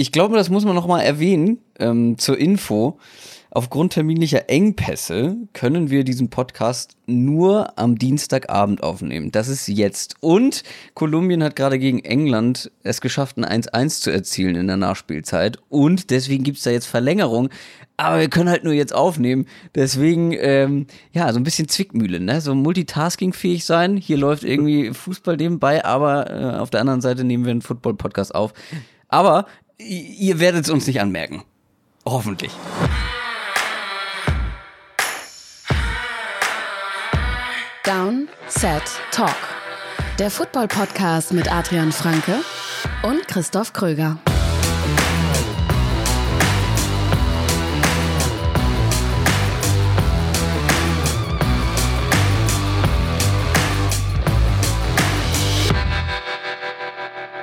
ich glaube, das muss man noch mal erwähnen ähm, zur Info. Aufgrund terminlicher Engpässe können wir diesen Podcast nur am Dienstagabend aufnehmen. Das ist jetzt. Und Kolumbien hat gerade gegen England es geschafft, ein 1-1 zu erzielen in der Nachspielzeit. Und deswegen gibt's da jetzt Verlängerung. Aber wir können halt nur jetzt aufnehmen. Deswegen, ähm, ja, so ein bisschen Zwickmühle, ne? So multitaskingfähig sein. Hier läuft irgendwie Fußball nebenbei, aber äh, auf der anderen Seite nehmen wir einen Football-Podcast auf. Aber ihr werdet es uns nicht anmerken. Hoffentlich. Down, Set, Talk. Der Football-Podcast mit Adrian Franke und Christoph Kröger.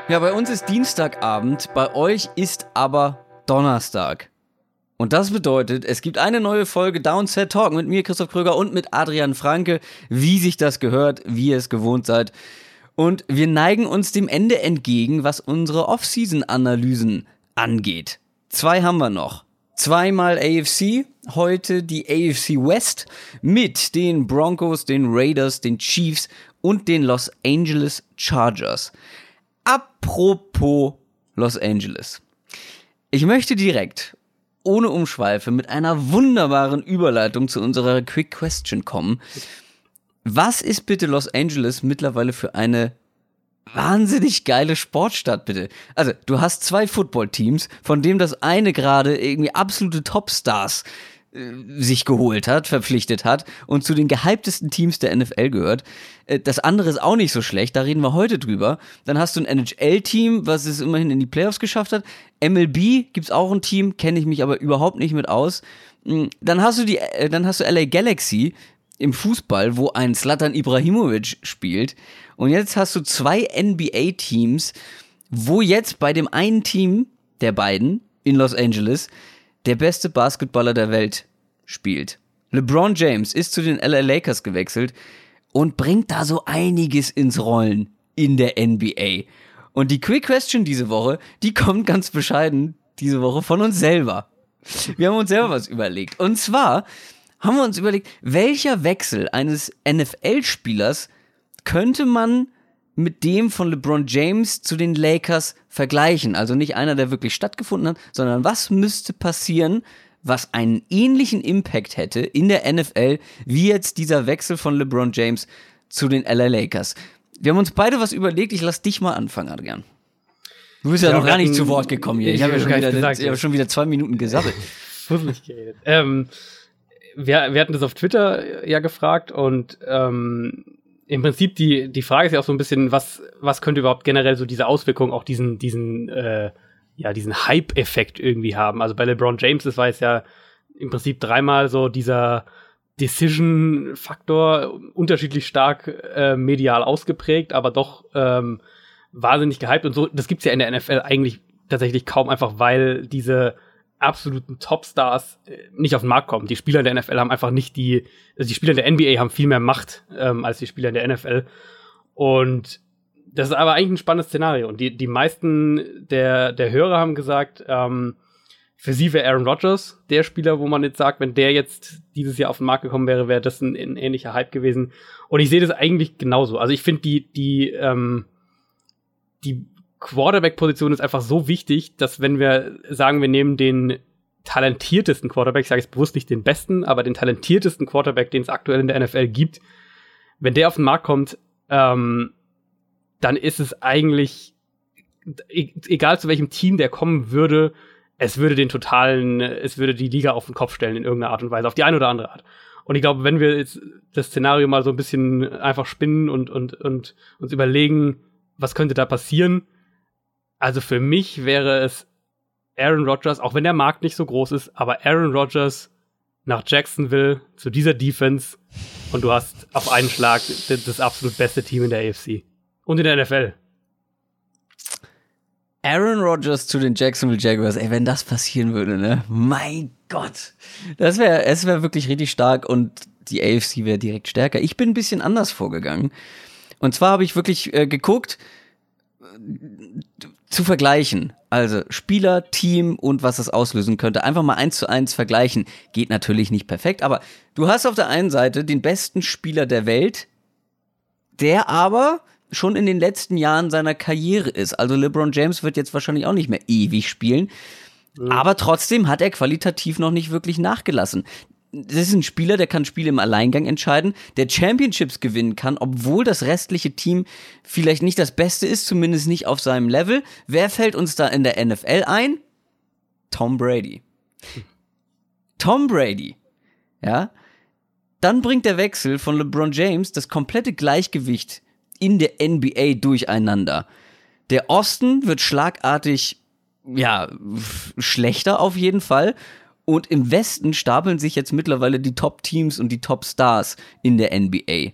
Ja, bei uns ist Dienstagabend, bei euch ist aber Donnerstag. Und das bedeutet, es gibt eine neue Folge Downset Talk mit mir, Christoph Kröger und mit Adrian Franke, wie sich das gehört, wie ihr es gewohnt seid. Und wir neigen uns dem Ende entgegen, was unsere Off-Season-Analysen angeht. Zwei haben wir noch. Zweimal AFC, heute die AFC West mit den Broncos, den Raiders, den Chiefs und den Los Angeles Chargers. Apropos Los Angeles. Ich möchte direkt, ohne Umschweife, mit einer wunderbaren Überleitung zu unserer Quick Question kommen. Was ist bitte Los Angeles mittlerweile für eine wahnsinnig geile Sportstadt, bitte. Also, du hast zwei Footballteams, von dem das eine gerade irgendwie absolute Topstars sich geholt hat, verpflichtet hat und zu den gehyptesten Teams der NFL gehört. Äh, das andere ist auch nicht so schlecht, da reden wir heute drüber. Dann hast du ein NHL-Team, was es immerhin in die Playoffs geschafft hat. MLB gibt's auch ein Team, kenne ich mich aber überhaupt nicht mit aus. Mm, dann hast du die, äh, dann hast du LA Galaxy im Fußball, wo ein Slatan Ibrahimovic spielt. Und jetzt hast du zwei NBA-Teams, wo jetzt bei dem einen Team der beiden in Los Angeles der beste Basketballer der Welt spielt. LeBron James ist zu den LA Lakers gewechselt und bringt da so einiges ins Rollen in der NBA. Und die Quick Question diese Woche, die kommt ganz bescheiden diese Woche von uns selber. Wir haben uns selber was überlegt. Und zwar haben wir uns überlegt, welcher Wechsel eines NFL-Spielers könnte man mit dem von LeBron James zu den Lakers vergleichen. Also nicht einer, der wirklich stattgefunden hat, sondern was müsste passieren, was einen ähnlichen Impact hätte in der NFL, wie jetzt dieser Wechsel von LeBron James zu den LA Lakers. Wir haben uns beide was überlegt. Ich lass dich mal anfangen, Adrian. Du bist ja, ja noch gar nicht zu Wort gekommen hier. Ich, ich habe ja schon wieder, gesagt, ich hab schon wieder zwei Minuten gesabbelt. Fusselig geredet. Ähm, wir, wir hatten das auf Twitter ja gefragt und ähm, im Prinzip die, die Frage ist ja auch so ein bisschen, was, was könnte überhaupt generell so diese Auswirkung, auch diesen, diesen, äh, ja, diesen Hype-Effekt irgendwie haben. Also bei LeBron James, das war jetzt ja im Prinzip dreimal so dieser Decision-Faktor, unterschiedlich stark äh, medial ausgeprägt, aber doch ähm, wahnsinnig gehypt und so. Das gibt's ja in der NFL eigentlich tatsächlich kaum einfach, weil diese absoluten Topstars äh, nicht auf den Markt kommen. Die Spieler der NFL haben einfach nicht die, also die Spieler der NBA haben viel mehr Macht ähm, als die Spieler der NFL. Und das ist aber eigentlich ein spannendes Szenario. Und die, die meisten der, der Hörer haben gesagt, ähm, für sie wäre Aaron Rodgers der Spieler, wo man jetzt sagt, wenn der jetzt dieses Jahr auf den Markt gekommen wäre, wäre das ein, ein ähnlicher Hype gewesen. Und ich sehe das eigentlich genauso. Also ich finde die, die, ähm, die Quarterback-Position ist einfach so wichtig, dass wenn wir sagen, wir nehmen den talentiertesten Quarterback, ich sage jetzt bewusst nicht den besten, aber den talentiertesten Quarterback, den es aktuell in der NFL gibt, wenn der auf den Markt kommt, ähm, dann ist es eigentlich, e-, egal zu welchem Team der kommen würde, es würde den totalen, es würde die Liga auf den Kopf stellen in irgendeiner Art und Weise, auf die eine oder andere Art. Und ich glaube, wenn wir jetzt das Szenario mal so ein bisschen einfach spinnen und, und, und uns überlegen, was könnte da passieren, also für mich wäre es Aaron Rodgers, auch wenn der Markt nicht so groß ist, aber Aaron Rodgers nach Jacksonville zu dieser Defense und du hast auf einen Schlag das, absolut beste Team in der AFC und in der NFL. Aaron Rodgers zu den Jacksonville Jaguars, ey, wenn das passieren würde, ne? Mein Gott. Das wäre, es wäre wirklich richtig stark und die AFC wäre direkt stärker. Ich bin ein bisschen anders vorgegangen. Und zwar habe ich wirklich äh, geguckt, zu vergleichen, also Spieler, Team und was das auslösen könnte, einfach mal eins zu eins vergleichen, geht natürlich nicht perfekt, aber du hast auf der einen Seite den besten Spieler der Welt, der aber schon in den letzten Jahren seiner Karriere ist. Also LeBron James wird jetzt wahrscheinlich auch nicht mehr ewig spielen. Aber trotzdem hat er qualitativ noch nicht wirklich nachgelassen. Das ist ein Spieler, der kann Spiele im Alleingang entscheiden, der Championships gewinnen kann, obwohl das restliche Team vielleicht nicht das Beste ist, zumindest nicht auf seinem Level. Wer fällt uns da in der NFL ein? Tom Brady. Tom Brady. Ja. Dann bringt der Wechsel von LeBron James das komplette Gleichgewicht in der NBA durcheinander. Der Osten wird schlagartig, ja, schlechter auf jeden Fall. Und im Westen stapeln sich jetzt mittlerweile die Top-Teams und die Top-Stars in der NBA.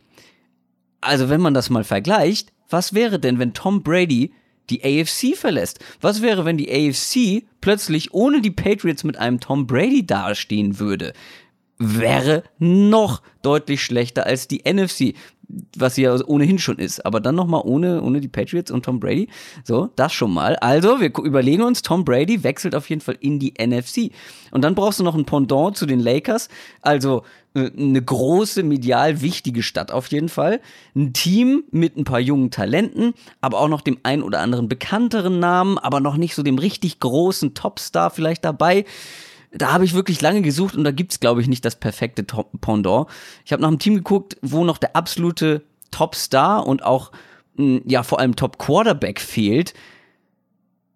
Also, wenn man das mal vergleicht, was wäre denn, wenn Tom Brady die AFC verlässt? Was wäre, wenn die AFC plötzlich ohne die Patriots mit einem Tom Brady dastehen würde? Wäre noch deutlich schlechter als die NFC was sie ja ohnehin schon ist. Aber dann nochmal ohne, ohne die Patriots und Tom Brady. So, das schon mal. Also, wir überlegen uns, Tom Brady wechselt auf jeden Fall in die NFC. Und dann brauchst du noch ein Pendant zu den Lakers. Also, äh, eine große, medial wichtige Stadt auf jeden Fall. Ein Team mit ein paar jungen Talenten, aber auch noch dem ein oder anderen bekannteren Namen, aber noch nicht so dem richtig großen Topstar vielleicht dabei da habe ich wirklich lange gesucht und da gibt's glaube ich, nicht das perfekte Pendant. Ich habe nach einem Team geguckt, wo noch der absolute Top-Star und auch, hm, ja, vor allem Top-Quarterback fehlt.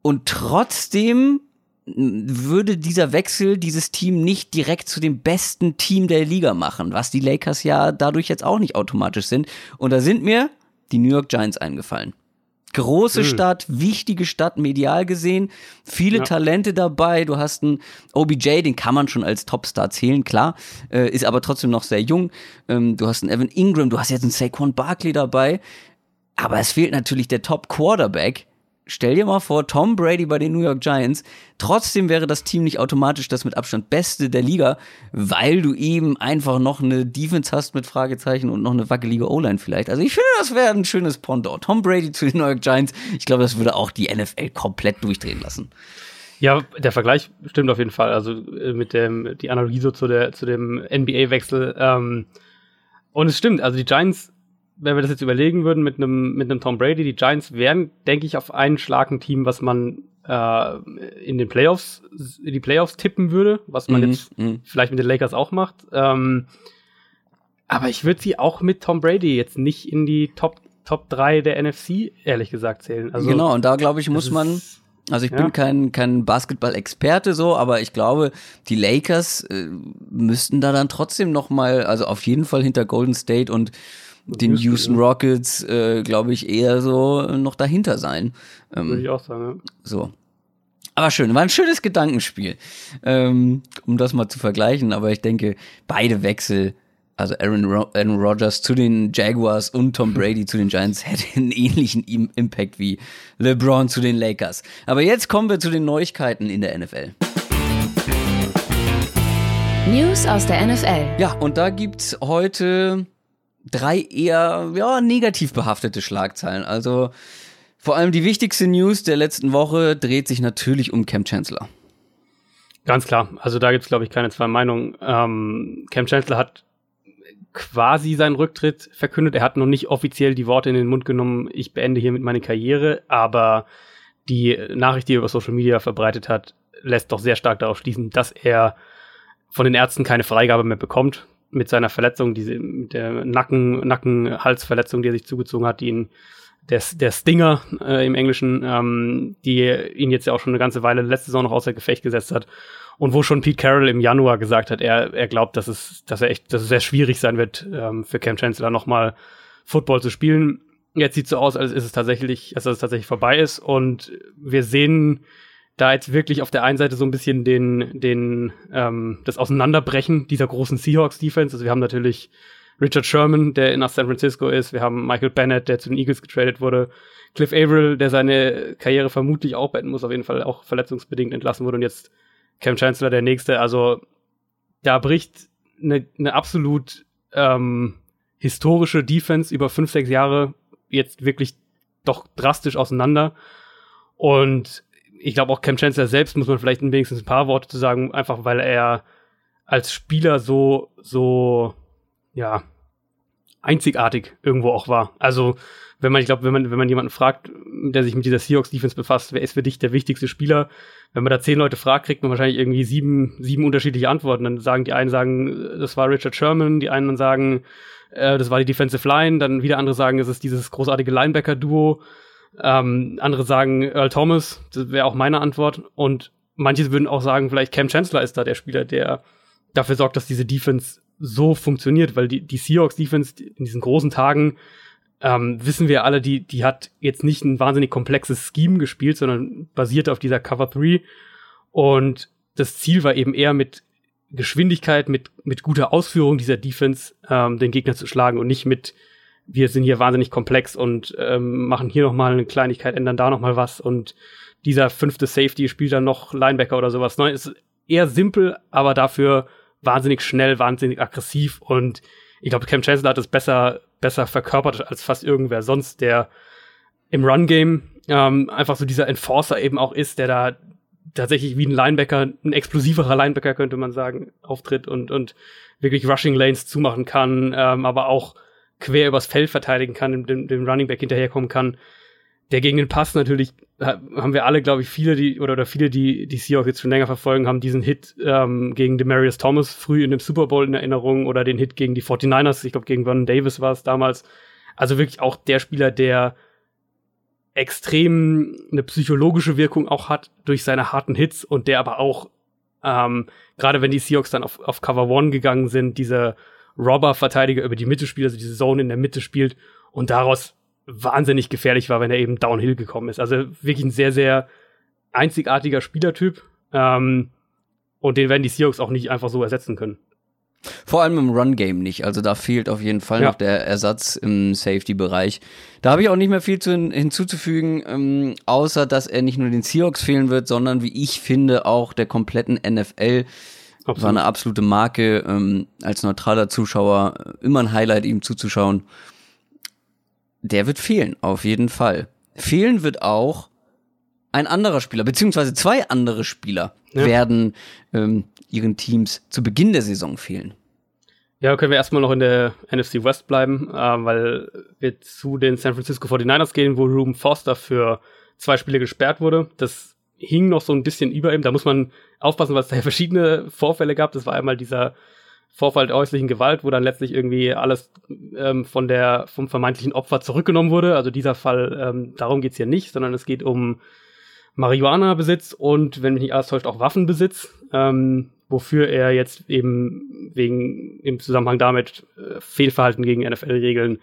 Und trotzdem hm, würde dieser Wechsel dieses Team nicht direkt zu dem besten Team der Liga machen, was die Lakers ja dadurch jetzt auch nicht automatisch sind. Und da sind mir die New York Giants eingefallen. Große mhm. Stadt, wichtige Stadt, medial gesehen, viele ja. Talente dabei. Du hast einen OBJ, den kann man schon als Topstar zählen, klar, äh, ist aber trotzdem noch sehr jung. Ähm, du hast einen Evan Ingram, du hast jetzt einen Saquon Barkley dabei. Aber es fehlt natürlich der Top Quarterback stell dir mal vor, Tom Brady bei den New York Giants. Trotzdem wäre das Team nicht automatisch das mit Abstand Beste der Liga, weil du eben einfach noch eine Defense hast mit Fragezeichen und noch eine wackelige O-Line vielleicht. Also ich finde, das wäre ein schönes Pendant. Tom Brady zu den New York Giants. Ich glaube, das würde auch die NFL komplett durchdrehen lassen. Ja, der Vergleich stimmt auf jeden Fall. Also äh, mit dem, die Analogie so zu, der, zu dem NBA-Wechsel. Ähm, und es stimmt, also die Giants wenn wir das jetzt überlegen würden mit einem mit einem Tom Brady, die Giants wären, denke ich, auf einen Schlag ein Team, was man äh, in den Playoffs, in die Playoffs tippen würde, was man mhm, jetzt mh. vielleicht mit den Lakers auch macht. Ähm, aber ich würde sie auch mit Tom Brady jetzt nicht in die Top Top 3 der NFC, ehrlich gesagt, zählen. Also, genau, und da glaube ich, muss man. Also ich ja. bin kein, kein Basketball-Experte so, aber ich glaube, die Lakers äh, müssten da dann trotzdem noch mal, also auf jeden Fall hinter Golden State und den Houston Rockets, äh, glaube ich, eher so noch dahinter sein. Ähm, Würde ich auch sagen, ja. So. Aber schön, war ein schönes Gedankenspiel, ähm, um das mal zu vergleichen. Aber ich denke, beide Wechsel, also Aaron, Ro Aaron Rodgers zu den Jaguars und Tom Brady zu den Giants, hätte einen ähnlichen Impact wie LeBron zu den Lakers. Aber jetzt kommen wir zu den Neuigkeiten in der NFL. News aus der NFL. Ja, und da gibt's heute drei eher ja, negativ behaftete Schlagzeilen. Also vor allem die wichtigste News der letzten Woche dreht sich natürlich um Cam Chancellor. Ganz klar. Also da gibt es, glaube ich, keine zwei Meinungen. Ähm, Cam Chancellor hat quasi seinen Rücktritt verkündet. Er hat noch nicht offiziell die Worte in den Mund genommen, ich beende hiermit meine Karriere, aber die Nachricht, die er über Social Media verbreitet hat, lässt doch sehr stark darauf schließen, dass er von den Ärzten keine Freigabe mehr bekommt mit seiner Verletzung, diese, mit der Nacken, Nacken-Halsverletzung, die er sich zugezogen hat, die ihn, der, der Stinger äh, im Englischen, ähm, die ihn jetzt ja auch schon eine ganze Weile letzte Saison noch außer Gefecht gesetzt hat. Und wo schon Pete Carroll im Januar gesagt hat, er, er glaubt, dass es, dass er echt, dass es sehr schwierig sein wird, ähm, für Cam Chancellor nochmal Football zu spielen. Jetzt sieht so aus, als ist es tatsächlich, als es tatsächlich vorbei ist. Und wir sehen da jetzt wirklich auf der einen Seite so ein bisschen den, den, ähm, das Auseinanderbrechen dieser großen Seahawks-Defense. Also wir haben natürlich Richard Sherman, der nach San Francisco ist. Wir haben Michael Bennett, der zu den Eagles getradet wurde. Cliff Averill, der seine Karriere vermutlich auch beenden muss, auf jeden Fall auch verletzungsbedingt entlassen wurde. Und jetzt Cam Chancellor, der nächste. Also da bricht eine, eine absolut ähm, historische Defense über fünf, sechs Jahre jetzt wirklich doch drastisch auseinander. Und ich glaube auch Cam Chancellor selbst muss man vielleicht wenigstens ein paar Worte zu sagen, einfach weil er als Spieler so, so, ja, einzigartig irgendwo auch war. Also, wenn man, ich glaube, wenn man, wenn man jemanden fragt, der sich mit dieser Seahawks Defense befasst, wer ist für dich der wichtigste Spieler? Wenn man da zehn Leute fragt, kriegt man wahrscheinlich irgendwie sieben, sieben unterschiedliche Antworten. Dann sagen die einen sagen, das war Richard Sherman, die einen sagen, äh, das war die Defensive Line, dann wieder andere sagen, es ist dieses großartige Linebacker-Duo. Ähm, andere sagen Earl Thomas, das wäre auch meine Antwort. Und manche würden auch sagen, vielleicht Cam Chancellor ist da der Spieler, der dafür sorgt, dass diese Defense so funktioniert, weil die, die Seahawks Defense in diesen großen Tagen ähm, wissen wir alle, die, die hat jetzt nicht ein wahnsinnig komplexes Scheme gespielt, sondern basierte auf dieser Cover 3. Und das Ziel war eben eher mit Geschwindigkeit, mit, mit guter Ausführung dieser Defense ähm, den Gegner zu schlagen und nicht mit, wir sind hier wahnsinnig komplex und ähm, machen hier nochmal eine Kleinigkeit, ändern da nochmal was und dieser fünfte Safety spielt dann noch Linebacker oder sowas. Nein, ist eher simpel, aber dafür wahnsinnig schnell, wahnsinnig aggressiv und ich glaube, Cam Chancellor hat es besser, besser verkörpert als fast irgendwer sonst, der im Run-Game ähm, einfach so dieser Enforcer eben auch ist, der da tatsächlich wie ein Linebacker, ein explosiverer Linebacker könnte man sagen, auftritt und, und wirklich Rushing Lanes zumachen kann, ähm, aber auch quer übers Feld verteidigen kann, dem, dem Running Back hinterherkommen kann der gegen den Pass natürlich haben wir alle, glaube ich, viele, die oder, oder viele, die die Seahawks jetzt schon länger verfolgen, haben diesen Hit ähm, gegen Demarius Thomas früh in dem Super Bowl in Erinnerung oder den Hit gegen die 49ers, ich glaube gegen Vernon Davis war es damals. Also wirklich auch der Spieler, der extrem eine psychologische Wirkung auch hat durch seine harten Hits und der aber auch ähm, gerade wenn die Seahawks dann auf, auf Cover One gegangen sind, diese Robber-Verteidiger über die Mitte spielt, also diese Zone in der Mitte spielt und daraus wahnsinnig gefährlich war, wenn er eben downhill gekommen ist. Also wirklich ein sehr, sehr einzigartiger Spielertyp. Ähm, und den werden die Seahawks auch nicht einfach so ersetzen können. Vor allem im Run-Game nicht. Also da fehlt auf jeden Fall ja. noch der Ersatz im Safety-Bereich. Da habe ich auch nicht mehr viel zu, hinzuzufügen, ähm, außer dass er nicht nur den Seahawks fehlen wird, sondern wie ich finde auch der kompletten NFL. Absolut. War eine absolute Marke, ähm, als neutraler Zuschauer immer ein Highlight, ihm zuzuschauen der wird fehlen, auf jeden Fall. Fehlen wird auch ein anderer Spieler, beziehungsweise zwei andere Spieler ja. werden ähm, ihren Teams zu Beginn der Saison fehlen. Ja, können wir erstmal noch in der NFC West bleiben, äh, weil wir zu den San Francisco 49ers gehen, wo Ruben Foster für zwei Spiele gesperrt wurde. Das hing noch so ein bisschen über ihm. Da muss man aufpassen, weil es da ja verschiedene Vorfälle gab. Das war einmal dieser Vorfall der häuslichen Gewalt, wo dann letztlich irgendwie alles ähm, von der, vom vermeintlichen Opfer zurückgenommen wurde. Also dieser Fall, ähm, darum geht's hier nicht, sondern es geht um Marihuana-Besitz und, wenn mich nicht alles täuscht, auch Waffenbesitz, ähm, wofür er jetzt eben wegen im Zusammenhang damit äh, Fehlverhalten gegen NFL-Regeln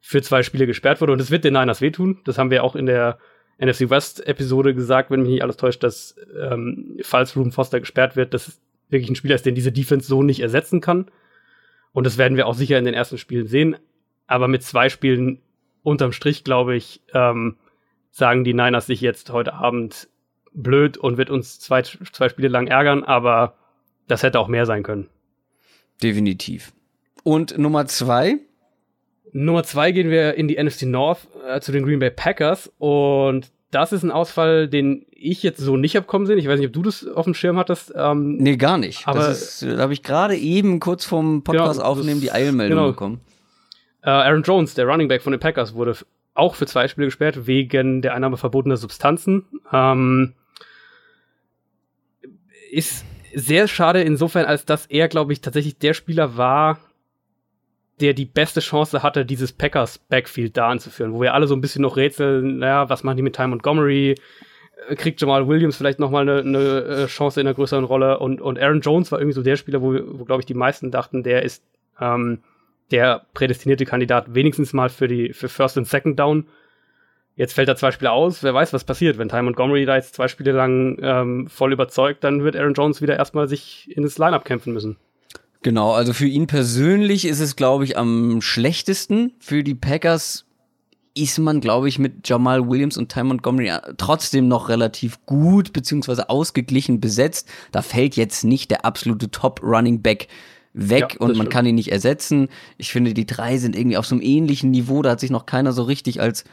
für zwei Spiele gesperrt wurde. Und es wird den Niners wehtun. Das haben wir auch in der NFC West-Episode gesagt, wenn mich nicht alles täuscht, dass ähm, falls Ruben Foster gesperrt wird, dass wirklich ein Spieler ist, den diese Defense so nicht ersetzen kann. Und das werden wir auch sicher in den ersten Spielen sehen. Aber mit zwei Spielen unterm Strich, glaube ich, ähm, sagen die Niners sich jetzt heute Abend blöd und wird uns zwei, zwei Spiele lang ärgern, aber das hätte auch mehr sein können. Definitiv. Und Nummer zwei? Nummer zwei gehen wir in die NFC North äh, zu den Green Bay Packers und das ist ein Ausfall, den ich jetzt so nicht hab kommen sehen. Ich weiß nicht, ob du das auf dem Schirm hattest. Ähm, nee, gar nicht. Aber das ist, da habe ich gerade eben kurz vorm Podcast genau, aufnehmen die Eilmeldung genau. bekommen. Äh, Aaron Jones, der Running Back von den Packers, wurde auch für zwei Spiele gesperrt wegen der Einnahme verbotener Substanzen. Ähm, ist sehr schade insofern, als dass er, glaube ich, tatsächlich der Spieler war, der die beste Chance hatte, dieses Packers Backfield da anzuführen, wo wir alle so ein bisschen noch rätseln, naja, was machen die mit Ty Montgomery? Äh, kriegt Jamal Williams vielleicht noch mal eine, eine äh, Chance in einer größeren Rolle und, und Aaron Jones war irgendwie so der Spieler, wo, wo glaube ich, die meisten dachten, der ist ähm, der prädestinierte Kandidat wenigstens mal für die für First und Second Down. Jetzt fällt er zwei Spiele aus. Wer weiß, was passiert. Wenn Ty Montgomery da jetzt zwei Spiele lang ähm, voll überzeugt, dann wird Aaron Jones wieder erstmal sich in das Lineup kämpfen müssen. Genau, also für ihn persönlich ist es, glaube ich, am schlechtesten. Für die Packers ist man, glaube ich, mit Jamal Williams und Ty Montgomery äh, trotzdem noch relativ gut beziehungsweise ausgeglichen besetzt. Da fällt jetzt nicht der absolute Top-Running Back weg ja, und man stimmt. kann ihn nicht ersetzen. Ich finde, die drei sind irgendwie auf so einem ähnlichen Niveau. Da hat sich noch keiner so richtig als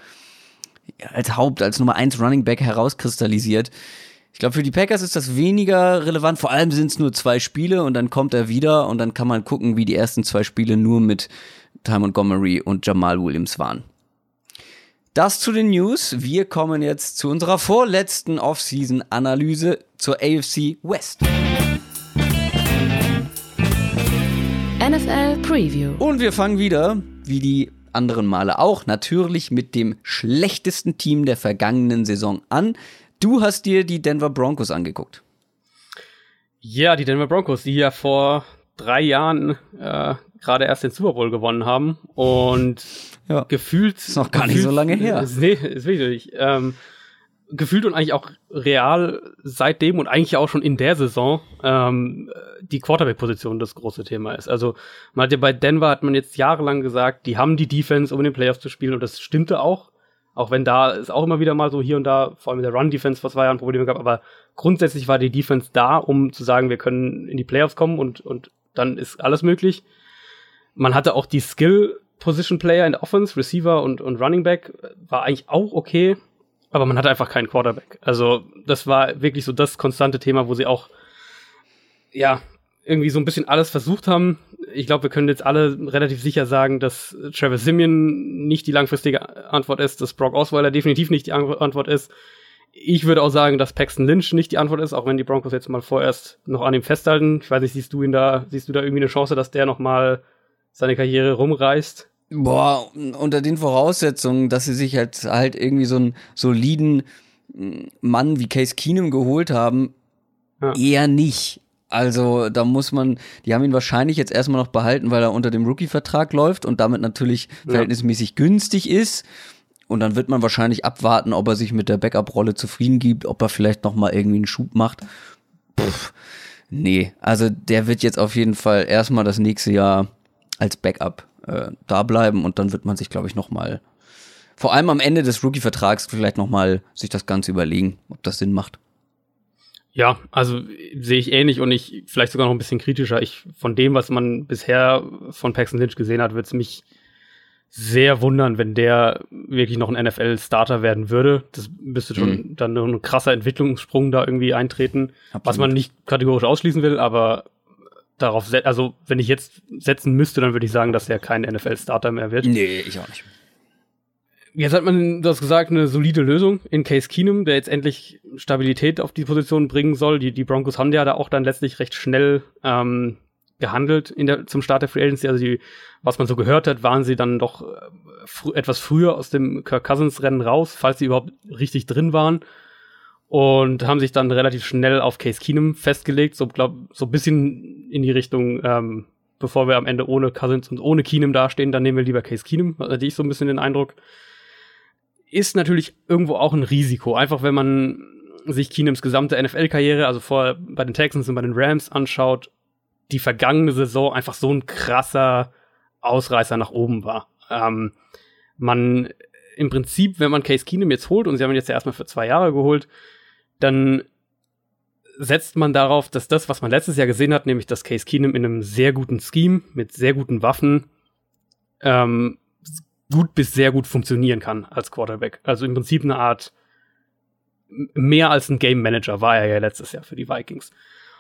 als Haupt, als Nummer 1 Running Back herauskristallisiert. Ich glaube, für die Packers ist das weniger relevant. Vor allem sind es nur zwei Spiele und dann kommt er wieder und dann kann man gucken, wie die ersten zwei Spiele nur mit Ty Montgomery und Jamal Williams waren. Das zu den News. Wir kommen jetzt zu unserer vorletzten Offseason-Analyse zur AFC West. NFL Preview. Und wir fangen wieder, wie die anderen Male auch, natürlich mit dem schlechtesten Team der vergangenen Saison an. Du hast dir die Denver Broncos angeguckt. Ja, die Denver Broncos, die ja vor drei Jahren äh, gerade erst den Super Bowl gewonnen haben und ja. gefühlt. Ist noch gar gefühlt, nicht so lange her. Nee, ist wirklich. Ähm, gefühlt und eigentlich auch real seitdem und eigentlich auch schon in der Saison ähm, die Quarterback-Position das große Thema ist. Also man hat ja bei Denver hat man jetzt jahrelang gesagt, die haben die Defense, um in den Playoffs zu spielen und das stimmte auch. Auch wenn da es auch immer wieder mal so hier und da, vor allem in der Run-Defense vor zwei Jahren Probleme gab, aber grundsätzlich war die Defense da, um zu sagen, wir können in die Playoffs kommen und, und dann ist alles möglich. Man hatte auch die Skill Position Player in der Offense, Receiver und, und Running Back, war eigentlich auch okay, aber man hatte einfach keinen Quarterback. Also, das war wirklich so das konstante Thema, wo sie auch, ja, irgendwie so ein bisschen alles versucht haben. Ich glaube, wir können jetzt alle relativ sicher sagen, dass Travis Simeon nicht die langfristige Antwort ist, dass Brock Osweiler definitiv nicht die Antwort ist. Ich würde auch sagen, dass Paxton Lynch nicht die Antwort ist, auch wenn die Broncos jetzt mal vorerst noch an ihm festhalten. Ich weiß nicht, siehst du ihn da, siehst du da irgendwie eine Chance, dass der noch mal seine Karriere rumreißt? Boah, unter den Voraussetzungen, dass sie sich halt, halt irgendwie so einen soliden mm, Mann wie Case Keenum geholt haben, ja. eher nicht. Also da muss man, die haben ihn wahrscheinlich jetzt erstmal noch behalten, weil er unter dem Rookie-Vertrag läuft und damit natürlich ja. verhältnismäßig günstig ist. Und dann wird man wahrscheinlich abwarten, ob er sich mit der Backup-Rolle zufrieden gibt, ob er vielleicht noch mal irgendwie einen Schub macht. Pff, nee, also der wird jetzt auf jeden Fall erstmal das nächste Jahr als Backup äh, da bleiben und dann wird man sich, glaube ich, noch mal vor allem am Ende des Rookie-Vertrags vielleicht noch mal sich das Ganze überlegen, ob das Sinn macht. Ja, also sehe ich ähnlich und ich vielleicht sogar noch ein bisschen kritischer. Ich von dem, was man bisher von Paxton Lynch gesehen hat, würde es mich sehr wundern, wenn der wirklich noch ein NFL-Starter werden würde. Das müsste schon mhm. dann nur ein krasser Entwicklungssprung da irgendwie eintreten, Absolut. was man nicht kategorisch ausschließen will, aber darauf, also wenn ich jetzt setzen müsste, dann würde ich sagen, dass er kein NFL-Starter mehr wird. Nee, ich auch nicht. Jetzt hat man, du hast gesagt, eine solide Lösung in Case Keenum, der jetzt endlich Stabilität auf die Position bringen soll. Die, die Broncos haben ja da auch dann letztlich recht schnell ähm, gehandelt in der, zum Start der Free Agency. Also die, was man so gehört hat, waren sie dann doch äh, fr etwas früher aus dem Kirk Cousins Rennen raus, falls sie überhaupt richtig drin waren und haben sich dann relativ schnell auf Case Keenum festgelegt, so glaub so ein bisschen in die Richtung, ähm, bevor wir am Ende ohne Cousins und ohne Keenum dastehen, dann nehmen wir lieber Case Keenum, hatte ich so ein bisschen den Eindruck. Ist natürlich irgendwo auch ein Risiko, einfach wenn man sich Keenums gesamte NFL-Karriere, also vorher bei den Texans und bei den Rams anschaut, die vergangene Saison einfach so ein krasser Ausreißer nach oben war. Ähm, man im Prinzip, wenn man Case Keenum jetzt holt, und sie haben ihn jetzt ja erstmal für zwei Jahre geholt, dann setzt man darauf, dass das, was man letztes Jahr gesehen hat, nämlich dass Case Keenum in einem sehr guten Scheme mit sehr guten Waffen ähm, gut bis sehr gut funktionieren kann als Quarterback. Also im Prinzip eine Art mehr als ein Game Manager war er ja letztes Jahr für die Vikings.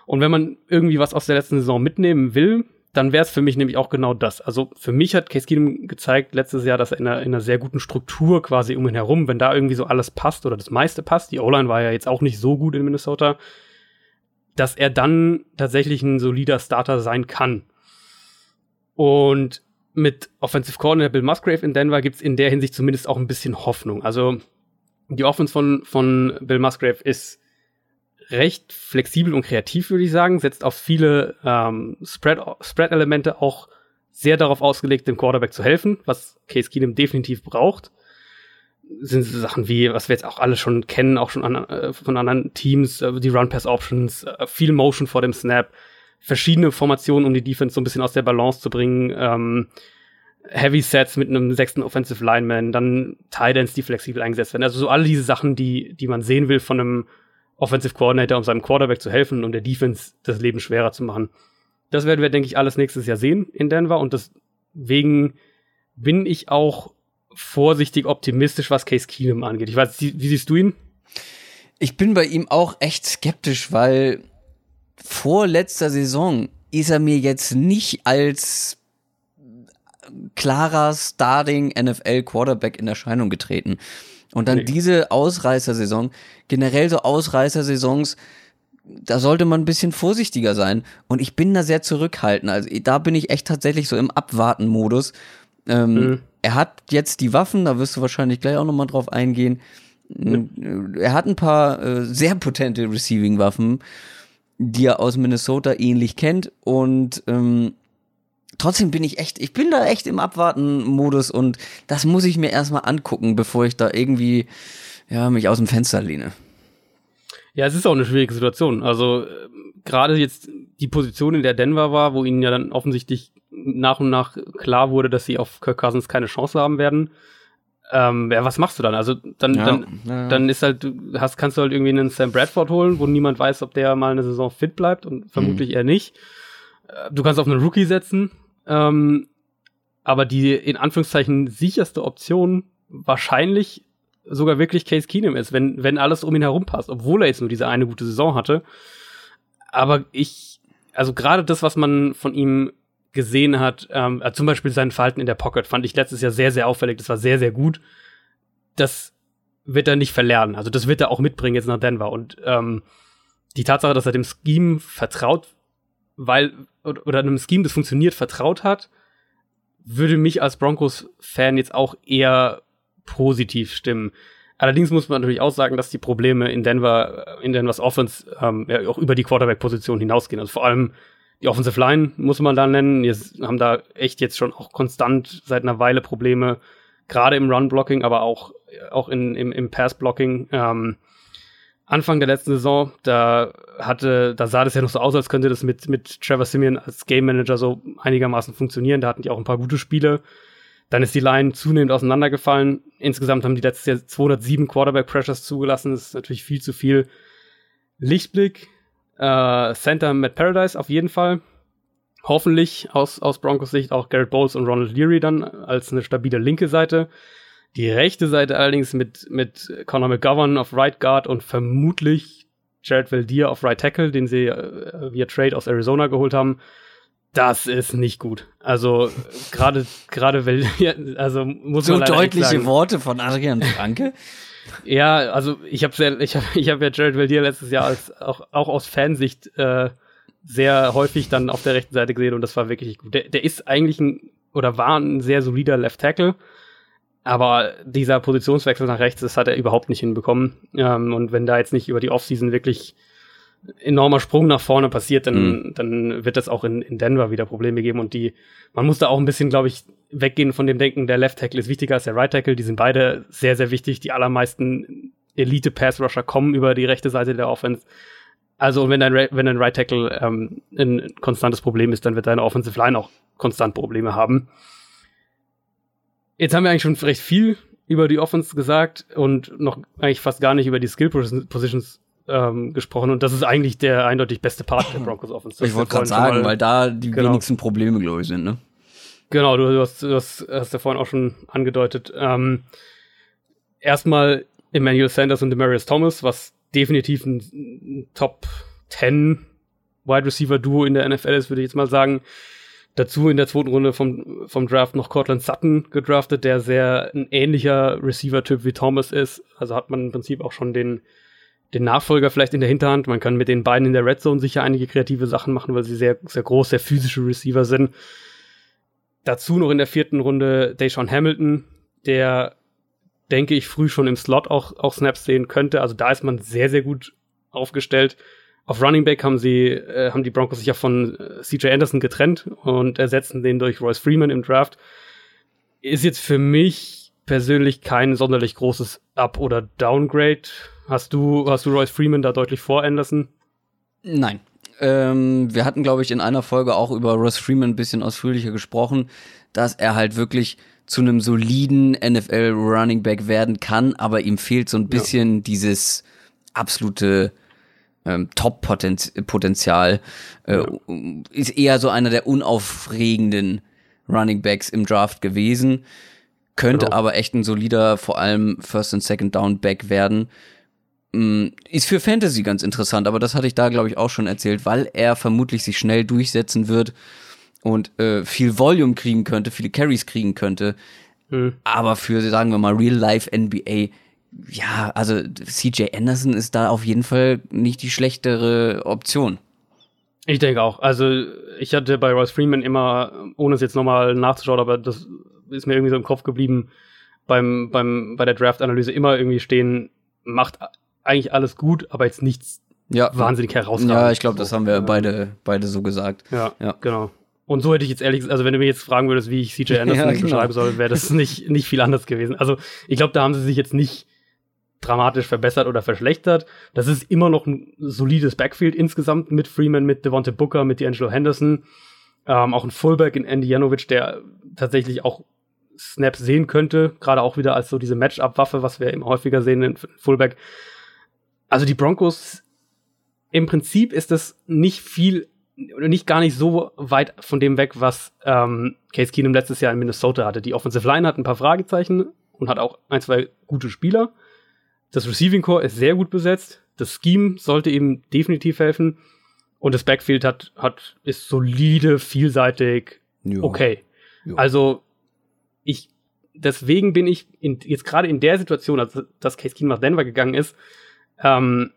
Und wenn man irgendwie was aus der letzten Saison mitnehmen will, dann wäre es für mich nämlich auch genau das. Also für mich hat Case Keenum gezeigt letztes Jahr, dass er in einer, in einer, sehr guten Struktur quasi um ihn herum, wenn da irgendwie so alles passt oder das meiste passt, die O-Line war ja jetzt auch nicht so gut in Minnesota, dass er dann tatsächlich ein solider Starter sein kann. Und mit Offensive Coordinator Bill Musgrave in Denver gibt's in der Hinsicht zumindest auch ein bisschen Hoffnung. Also die Offense von, von Bill Musgrave ist recht flexibel und kreativ, würde ich sagen, setzt auf viele ähm, Spread-Elemente Spread auch sehr darauf ausgelegt, dem Quarterback zu helfen, was Case Keenum definitiv braucht. Sind so Sachen wie, was wir jetzt auch alle schon kennen, auch schon an, äh, von anderen Teams, äh, die Run-Pass-Options, äh, viel Motion vor dem Snap, verschiedene Formationen, um die Defense so ein bisschen aus der Balance zu bringen, ähm, Heavy Sets mit einem sechsten Offensive Lineman, dann Tidans, die flexibel eingesetzt werden. Also so alle diese Sachen, die, die man sehen will von einem Offensive Coordinator, um seinem Quarterback zu helfen und der Defense das Leben schwerer zu machen. Das werden wir, denke ich, alles nächstes Jahr sehen in Denver und deswegen bin ich auch vorsichtig optimistisch, was Case Keenum angeht. Ich weiß, wie siehst du ihn? Ich bin bei ihm auch echt skeptisch, weil vor letzter Saison ist er mir jetzt nicht als klarer Starting NFL Quarterback in Erscheinung getreten. Und dann nee. diese Ausreißersaison, generell so Ausreißersaisons, da sollte man ein bisschen vorsichtiger sein. Und ich bin da sehr zurückhaltend. Also da bin ich echt tatsächlich so im Abwarten-Modus. Ähm, mhm. Er hat jetzt die Waffen, da wirst du wahrscheinlich gleich auch nochmal drauf eingehen. Mhm. Er hat ein paar äh, sehr potente Receiving-Waffen, die er aus Minnesota ähnlich kennt. Und ähm, trotzdem bin ich echt, ich bin da echt im Abwarten-Modus und das muss ich mir erstmal angucken, bevor ich da irgendwie ja, mich aus dem Fenster lehne. Ja, es ist auch eine schwierige Situation. Also äh, gerade jetzt die Position, in der Denver war, wo ihnen ja dann offensichtlich nach und nach klar wurde, dass sie auf Kirk Cousins keine Chance haben werden. Ähm, ja, was machst du dann? Also dann, ja, dann, ja. dann ist halt, du hast, kannst du halt irgendwie einen Sam Bradford holen, wo niemand weiß, ob der mal eine Saison fit bleibt und vermutlich mhm. eher nicht. Äh, du kannst auf einen Rookie setzen, ähm, aber die in Anführungszeichen sicherste Option wahrscheinlich sogar wirklich Case Keenum ist, wenn, wenn alles um ihn herum passt, obwohl er jetzt nur diese eine gute Saison hatte. Aber ich, also gerade das, was man von ihm gesehen hat, ähm, äh, zum Beispiel sein Verhalten in der Pocket, fand ich letztes Jahr sehr, sehr auffällig. Das war sehr, sehr gut. Das wird er nicht verlernen. Also das wird er auch mitbringen jetzt nach Denver. Und ähm, die Tatsache, dass er dem Scheme vertraut, weil, oder, einem Scheme, das funktioniert, vertraut hat, würde mich als Broncos-Fan jetzt auch eher positiv stimmen. Allerdings muss man natürlich auch sagen, dass die Probleme in Denver, in Denvers Offense, ähm, ja, auch über die Quarterback-Position hinausgehen. Also vor allem die Offensive Line muss man da nennen. Wir haben da echt jetzt schon auch konstant seit einer Weile Probleme, gerade im Run-Blocking, aber auch, auch in, im, im Pass-Blocking. Ähm, Anfang der letzten Saison, da hatte, da sah das ja noch so aus, als könnte das mit, mit Trevor Simeon als Game Manager so einigermaßen funktionieren. Da hatten die auch ein paar gute Spiele. Dann ist die Line zunehmend auseinandergefallen. Insgesamt haben die letztes Jahr 207 Quarterback Pressures zugelassen. Das ist natürlich viel zu viel. Lichtblick. Äh, Center Matt Paradise auf jeden Fall. Hoffentlich aus, aus Broncos Sicht auch Garrett Bowles und Ronald Leary dann als eine stabile linke Seite. Die rechte Seite allerdings mit, mit Conor McGovern auf Right Guard und vermutlich Jared Valdir auf Right Tackle, den sie äh, via Trade aus Arizona geholt haben das ist nicht gut. Also gerade gerade weil also muss so man deutliche sagen. Worte von Adrian Franke. Ja, also ich habe sehr ich habe ich habe ja Jared Valdir letztes Jahr als auch auch aus Fansicht äh, sehr häufig dann auf der rechten Seite gesehen und das war wirklich gut. Der, der ist eigentlich ein oder war ein sehr solider Left Tackle, aber dieser Positionswechsel nach rechts, das hat er überhaupt nicht hinbekommen. Ähm, und wenn da jetzt nicht über die Offseason wirklich enormer Sprung nach vorne passiert, dann, mhm. dann wird das auch in, in Denver wieder Probleme geben. Und die, man muss da auch ein bisschen, glaube ich, weggehen von dem Denken, der Left Tackle ist wichtiger als der Right Tackle. Die sind beide sehr, sehr wichtig. Die allermeisten Elite Pass Rusher kommen über die rechte Seite der Offense. Also wenn dein, wenn dein Right Tackle ähm, ein konstantes Problem ist, dann wird deine Offensive Line auch konstant Probleme haben. Jetzt haben wir eigentlich schon recht viel über die Offense gesagt und noch eigentlich fast gar nicht über die Skill Positions ähm, gesprochen und das ist eigentlich der eindeutig beste Part der Broncos Offense. Ich wollte gerade sagen, weil da die genau. wenigsten Probleme, glaube ich, sind, ne? Genau, du, du, hast, du hast, hast ja vorhin auch schon angedeutet. Ähm, erstmal Emmanuel Sanders und Demarius Thomas, was definitiv ein, ein Top 10 Wide Receiver Duo in der NFL ist, würde ich jetzt mal sagen. Dazu in der zweiten Runde vom, vom Draft noch Cortland Sutton gedraftet, der sehr ein ähnlicher Receiver-Typ wie Thomas ist. Also hat man im Prinzip auch schon den, den Nachfolger vielleicht in der Hinterhand. Man kann mit den beiden in der Red Zone sicher einige kreative Sachen machen, weil sie sehr, sehr groß, sehr physische Receiver sind. Dazu noch in der vierten Runde Deshaun Hamilton, der, denke ich, früh schon im Slot auch, auch Snaps sehen könnte. Also da ist man sehr, sehr gut aufgestellt. Auf Running Back haben sie, äh, haben die Broncos sich ja von äh, CJ Anderson getrennt und ersetzen den durch Royce Freeman im Draft. Ist jetzt für mich persönlich kein sonderlich großes Up- oder Downgrade Hast du, hast du Royce Freeman da deutlich vor Anderson? Nein. Ähm, wir hatten, glaube ich, in einer Folge auch über Royce Freeman ein bisschen ausführlicher gesprochen, dass er halt wirklich zu einem soliden NFL Running Back werden kann, aber ihm fehlt so ein bisschen ja. dieses absolute ähm, Top-Potenzial. Äh, ja. Ist eher so einer der unaufregenden Running Backs im Draft gewesen könnte Genau. aber echt ein solider, vor allem First and Second Down Back werden. Mm, Ist für Fantasy ganz interessant, aber das hatte ich da, glaube ich, auch schon erzählt, weil er vermutlich sich schnell durchsetzen wird und äh, viel Volume kriegen könnte, viele Carries kriegen könnte. Hm. Aber für, sagen wir mal, Real-Life NBA, ja, also CJ Anderson ist da auf jeden Fall nicht die schlechtere Option. Ich denke auch. Also ich hatte bei Royce Freeman immer, ohne es jetzt nochmal nachzuschauen, aber das ist mir irgendwie so im Kopf geblieben, beim, beim, bei der Draft-Analyse immer irgendwie stehen, macht eigentlich alles gut, aber jetzt nichts Ja, wahnsinnig herausragend. ja ich glaube, das haben wir beide, beide so gesagt. Ja, Ja. genau. Und so hätte ich jetzt ehrlich, also wenn du mir jetzt fragen würdest, wie ich CJ Anderson Ja, genau. beschreiben soll, wäre das nicht, nicht viel anders gewesen. Also ich glaube, da haben sie sich jetzt nicht dramatisch verbessert oder verschlechtert. Das ist immer noch ein solides Backfield insgesamt mit Freeman, mit Devonta Booker, mit D'Angelo Henderson. Ähm, auch ein Fullback in Andy Janovic, der tatsächlich auch Snaps sehen könnte, gerade auch wieder als so diese Matchup-Waffe, was wir immer häufiger sehen in Fullback. Also die Broncos, im Prinzip ist das nicht viel nicht gar nicht so weit von dem weg, was ähm, Case Keenum letztes Jahr in Minnesota hatte. Die Offensive Line hat ein paar Fragezeichen und hat auch ein, zwei gute Spieler. Das Receiving Core ist sehr gut besetzt. Das Scheme sollte ihm definitiv helfen. Und das Backfield hat, hat, ist solide, vielseitig, Ja. okay. Ja. Also, ich, deswegen bin ich in, jetzt gerade in der Situation, als dass Case Keenum nach Denver gegangen ist, ähm,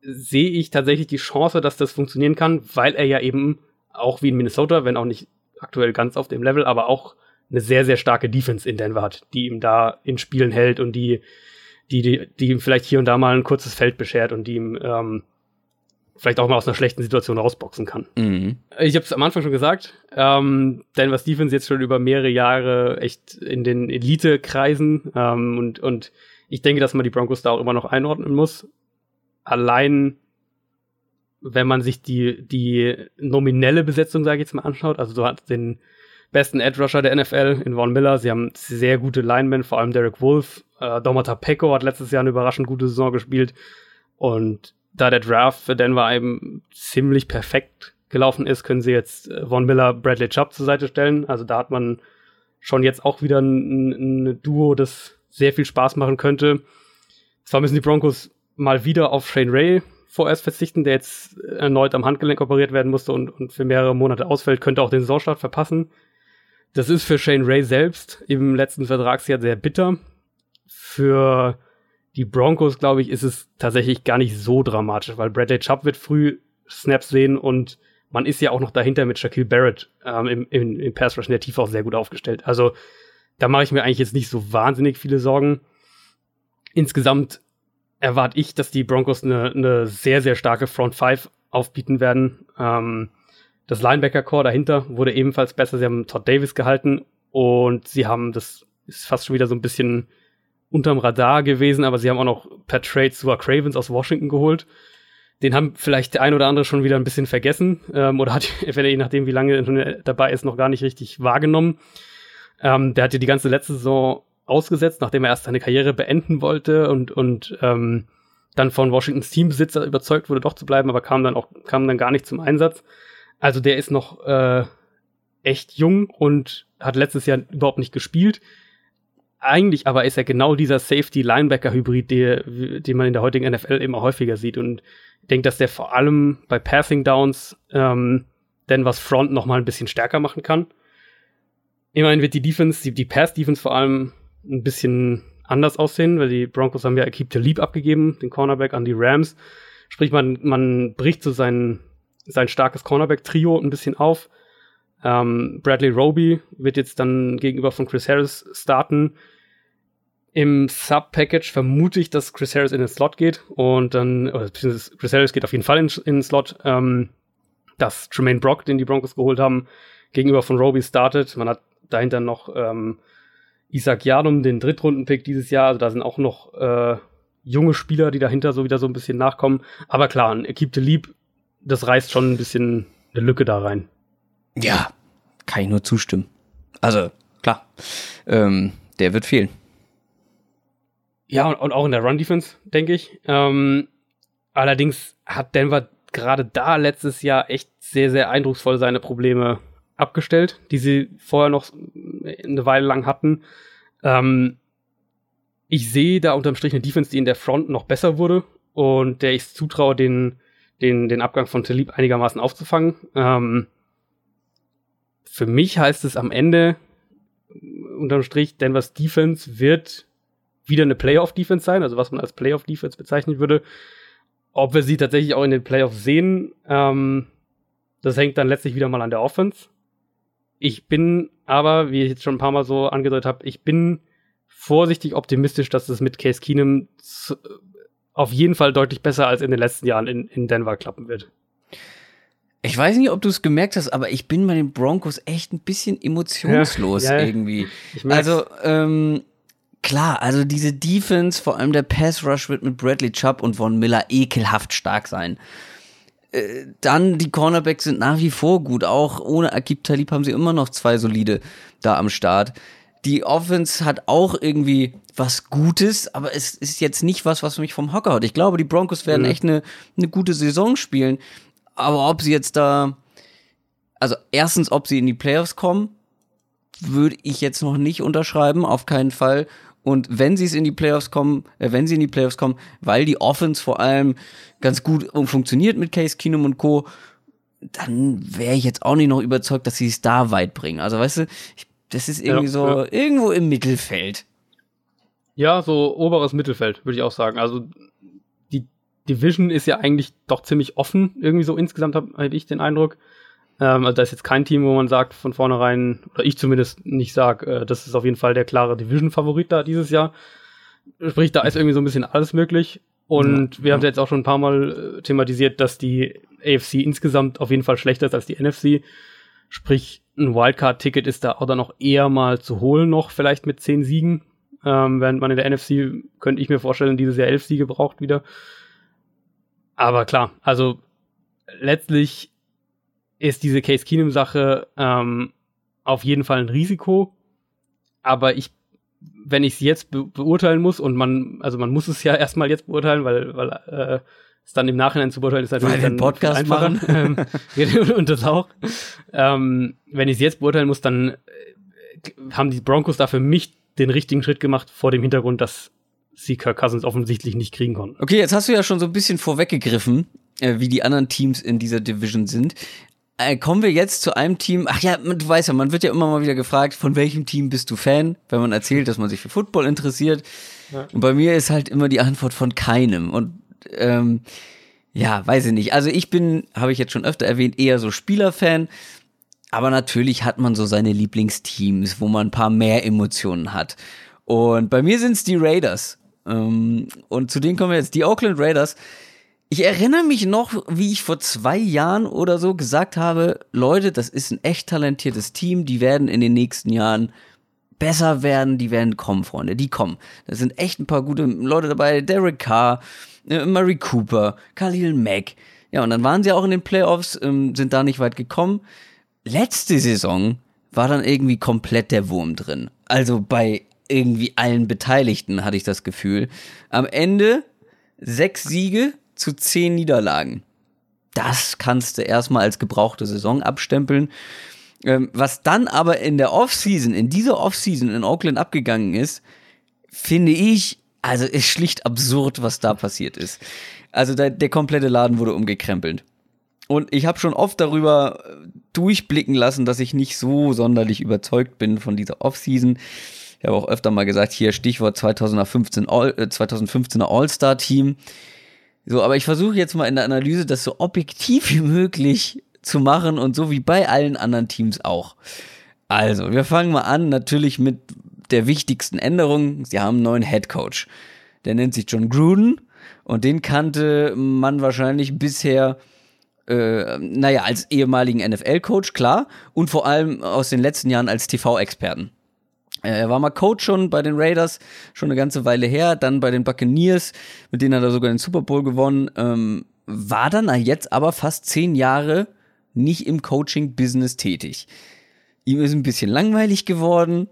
sehe ich tatsächlich die Chance, dass das funktionieren kann, weil er ja eben auch wie in Minnesota, wenn auch nicht aktuell ganz auf dem Level, aber auch eine sehr, sehr starke Defense in Denver hat, die ihm da in Spielen hält und die, die, die, die ihm vielleicht hier und da mal ein kurzes Feld beschert und die ihm ähm, vielleicht auch mal aus einer schlechten Situation rausboxen kann. Mhm. Ich habe es am Anfang schon gesagt, ähm, Denver Stevens jetzt schon über mehrere Jahre echt in den Elite-Kreisen ähm, und, und ich denke, dass man die Broncos da auch immer noch einordnen muss. Allein, wenn man sich die, die nominelle Besetzung, sage ich jetzt mal, anschaut, also so hat den besten Edge Rusher der NFL in Von Miller, sie haben sehr gute Linemen, vor allem Derek Wolf, äh, Domata Peko hat letztes Jahr eine überraschend gute Saison gespielt und da der Draft für Denver eben ziemlich perfekt gelaufen ist, können sie jetzt äh, Von Miller, Bradley Chubb zur Seite stellen. Also da hat man schon jetzt auch wieder ein, ein, ein Duo, das sehr viel Spaß machen könnte. Zwar müssen die Broncos mal wieder auf Shane Ray vorerst verzichten, der jetzt erneut am Handgelenk operiert werden musste und, und für mehrere Monate ausfällt, könnte auch den Saisonstart verpassen. Das ist für Shane Ray selbst im letzten Vertragsjahr sehr bitter. Für die Broncos, glaube ich, ist es tatsächlich gar nicht so dramatisch, weil Bradley Chubb wird früh Snaps sehen und man ist ja auch noch dahinter mit Shaquille Barrett ähm, im, im, im Pass Rush in der Tiefe auch sehr gut aufgestellt. Also da mache ich mir eigentlich jetzt nicht so wahnsinnig viele Sorgen. Insgesamt erwarte ich, dass die Broncos eine, eine sehr, sehr starke Front Five aufbieten werden. Ähm, das Linebacker-Core dahinter wurde ebenfalls besser. Sie haben Todd Davis gehalten und sie haben, das ist fast schon wieder so ein bisschen unterm Radar gewesen, aber sie haben auch noch per Trade Sua Cravens aus Washington geholt. Den haben vielleicht der ein oder andere schon wieder ein bisschen vergessen ähm, oder hat, je nachdem, wie lange er dabei ist, noch gar nicht richtig wahrgenommen. Ähm, der hatte die ganze letzte Saison ausgesetzt, nachdem er erst seine Karriere beenden wollte und, und ähm, dann von Washingtons Teambesitzer überzeugt wurde, doch zu bleiben, aber kam dann auch kam dann gar nicht zum Einsatz. Also der ist noch äh, echt jung und hat letztes Jahr überhaupt nicht gespielt. Eigentlich aber ist er genau dieser Safety-Linebacker-Hybrid, den man in der heutigen NFL immer häufiger sieht. Und ich denke, dass der vor allem bei Passing Downs ähm, Denvers Front noch mal ein bisschen stärker machen kann. Immerhin wird die Defense, die, die Pass-Defense vor allem ein bisschen anders aussehen, weil die Broncos haben ja Akib Talib abgegeben, den Cornerback an die Rams. Sprich, man, man bricht so sein, sein starkes Cornerback-Trio ein bisschen auf. Ähm, Bradley Roby wird jetzt dann gegenüber von Chris Harris starten. Im Sub-Package vermute ich, dass Chris Harris in den Slot geht und dann, oder beziehungsweise Chris Harris geht auf jeden Fall in, in den Slot, ähm, dass Tremaine Brock, den die Broncos geholt haben, gegenüber von Roby startet. Man hat dahinter noch ähm, Isaac Yadum, den Drittrunden-Pick dieses Jahr. Also da sind auch noch äh, junge Spieler, die dahinter so wieder so ein bisschen nachkommen. Aber klar, ein Equipe Lieb, das reißt schon ein bisschen eine Lücke da rein. Ja, kann ich nur zustimmen. Also, klar, ähm, der wird fehlen. Ja, und, und auch in der Run-Defense, denke ich. Ähm, allerdings hat Denver gerade da letztes Jahr echt sehr, sehr eindrucksvoll seine Probleme abgestellt, die sie vorher noch eine Weile lang hatten. Ähm, ich sehe da unterm Strich eine Defense, die in der Front noch besser wurde und der ich zutraue, den, den, den Abgang von Talib einigermaßen aufzufangen. Ähm, für mich heißt es am Ende, unterm Strich, Denvers Defense wird wieder eine Playoff-Defense sein, also was man als Playoff-Defense bezeichnen würde. Ob wir sie tatsächlich auch in den Playoffs sehen, ähm, das hängt dann letztlich wieder mal an der Offense. Ich bin aber, wie ich jetzt schon ein paar Mal so angedeutet habe, ich bin vorsichtig optimistisch, dass es mit Case Keenum auf jeden Fall deutlich besser als in den letzten Jahren in, in Denver klappen wird. Ich weiß nicht, ob du es gemerkt hast, aber ich bin bei den Broncos echt ein bisschen emotionslos ja, ja, irgendwie. also, ähm, klar, also diese Defense, vor allem der Pass Rush wird mit Bradley Chubb und Von Miller ekelhaft stark sein. Äh, dann die Cornerbacks sind nach wie vor gut. Auch ohne Akib Talib haben sie immer noch zwei solide da am Start. Die Offense hat auch irgendwie was Gutes, aber es ist jetzt nicht was, was mich vom Hocker haut. Ich glaube, die Broncos werden mhm. echt eine, eine gute Saison spielen. Aber ob sie jetzt da, also erstens, ob sie in die Playoffs kommen, würde ich jetzt noch nicht unterschreiben, auf keinen Fall. Und wenn sie es in die Playoffs kommen, äh, wenn sie in die Playoffs kommen, weil die Offense vor allem ganz gut funktioniert mit Case Keenum und Co., dann wäre ich jetzt auch nicht noch überzeugt, dass sie es da weit bringen. Also weißt du, ich, das ist irgendwie ja, so ja. irgendwo im Mittelfeld. Ja, so oberes Mittelfeld, würde ich auch sagen. Also die Division ist ja eigentlich doch ziemlich offen, irgendwie so insgesamt habe hab ich den Eindruck. Ähm, also da ist jetzt kein Team, wo man sagt von vornherein, oder ich zumindest nicht sage, äh, das ist auf jeden Fall der klare Division-Favorit da dieses Jahr. Sprich, da ist irgendwie so ein bisschen alles möglich. Und ja, wir haben ja. jetzt auch schon ein paar Mal äh, thematisiert, dass die AFC insgesamt auf jeden Fall schlechter ist als die NFC. Sprich, ein Wildcard-Ticket ist da auch dann noch eher mal zu holen, noch vielleicht mit zehn Siegen. Ähm, während man in der NFC, könnte ich mir vorstellen, dieses Jahr elf Siege braucht wieder. Aber klar, also letztlich ist diese Case Keenum-Sache ähm, auf jeden Fall ein Risiko. Aber ich, wenn ich es jetzt be beurteilen muss, und man, also man muss es ja erstmal jetzt beurteilen, weil, weil äh, es dann im Nachhinein zu beurteilen ist natürlich weil dann Podcast einfacher. Machen. Ähm, und das auch. Ähm, wenn ich es jetzt beurteilen muss, dann äh, haben die Broncos da für mich den richtigen Schritt gemacht vor dem Hintergrund, dass sie Kirk Cousins offensichtlich nicht kriegen konnten. Okay, jetzt hast du ja schon so ein bisschen vorweggegriffen, äh, wie die anderen Teams in dieser Division sind. Äh, kommen wir jetzt zu einem Team. Ach ja, du weißt ja, man wird ja immer mal wieder gefragt, von welchem Team bist du Fan, wenn man erzählt, dass man sich für Football interessiert. Ja. Und bei mir ist halt immer die Antwort von keinem. Und ähm, ja, weiß ich nicht. Also ich bin, habe ich jetzt schon öfter erwähnt, eher so Spielerfan. Aber natürlich hat man so seine Lieblingsteams, wo man ein paar mehr Emotionen hat. Und bei mir sind es die Raiders. Ähm, und zu denen kommen wir jetzt. Die Oakland Raiders ich erinnere mich noch, wie ich vor zwei Jahren oder so gesagt habe, Leute, das ist ein echt talentiertes Team, die werden in den nächsten Jahren besser werden, die werden kommen, Freunde, die kommen. Da sind echt ein paar gute Leute dabei, Derek Carr, äh, Murray Cooper, Khalil Mack. Ja, und dann waren sie auch in den Playoffs, ähm, sind da nicht weit gekommen. Letzte Saison war dann irgendwie komplett der Wurm drin. Also bei irgendwie allen Beteiligten hatte ich das Gefühl. Am Ende sechs Siege, zu zehn Niederlagen. Das kannst du erstmal als gebrauchte Saison abstempeln. Ähm, was dann aber in der Offseason, in dieser Offseason in Oakland abgegangen ist, finde ich, also ist schlicht absurd, was da passiert ist. Also der, der komplette Laden wurde umgekrempelt. Und ich habe schon oft darüber äh, durchblicken lassen, dass ich nicht so sonderlich überzeugt bin von dieser Offseason. Ich habe auch öfter mal gesagt, hier Stichwort 2015 All, äh, 2015er All-Star-Team. So, aber ich versuche jetzt mal in der Analyse das so objektiv wie möglich zu machen und so wie bei allen anderen Teams auch. Also, wir fangen mal an, natürlich mit der wichtigsten Änderung. Sie haben einen neuen Head Coach. Der nennt sich John Gruden und den kannte man wahrscheinlich bisher, äh, naja, als ehemaligen NFL-Coach, klar, und vor allem aus den letzten Jahren als TV-Experten. Er war mal Coach schon bei den Raiders, schon eine ganze Weile her, dann bei den Buccaneers, mit denen hat er sogar den Super Bowl gewonnen, ähm, war dann jetzt aber fast zehn Jahre nicht im Coaching-Business tätig. Ihm ist ein bisschen langweilig geworden.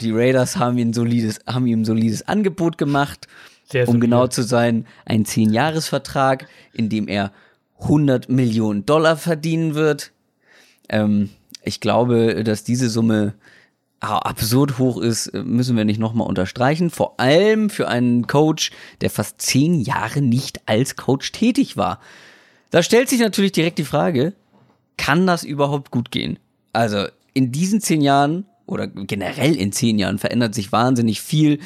Die Raiders haben ihm, solides, haben ihm ein solides Angebot gemacht, Sehr um genau zu sein, ein zehn-Jahres-Vertrag, in dem er 100 Millionen Dollar verdienen wird. Ähm, Ich glaube, dass diese Summe absurd hoch ist, müssen wir nicht nochmal unterstreichen. Vor allem für einen Coach, der fast zehn Jahre nicht als Coach tätig war. Da stellt sich natürlich direkt die Frage, kann das überhaupt gut gehen? Also in diesen zehn Jahren oder generell in zehn Jahren verändert sich wahnsinnig viel.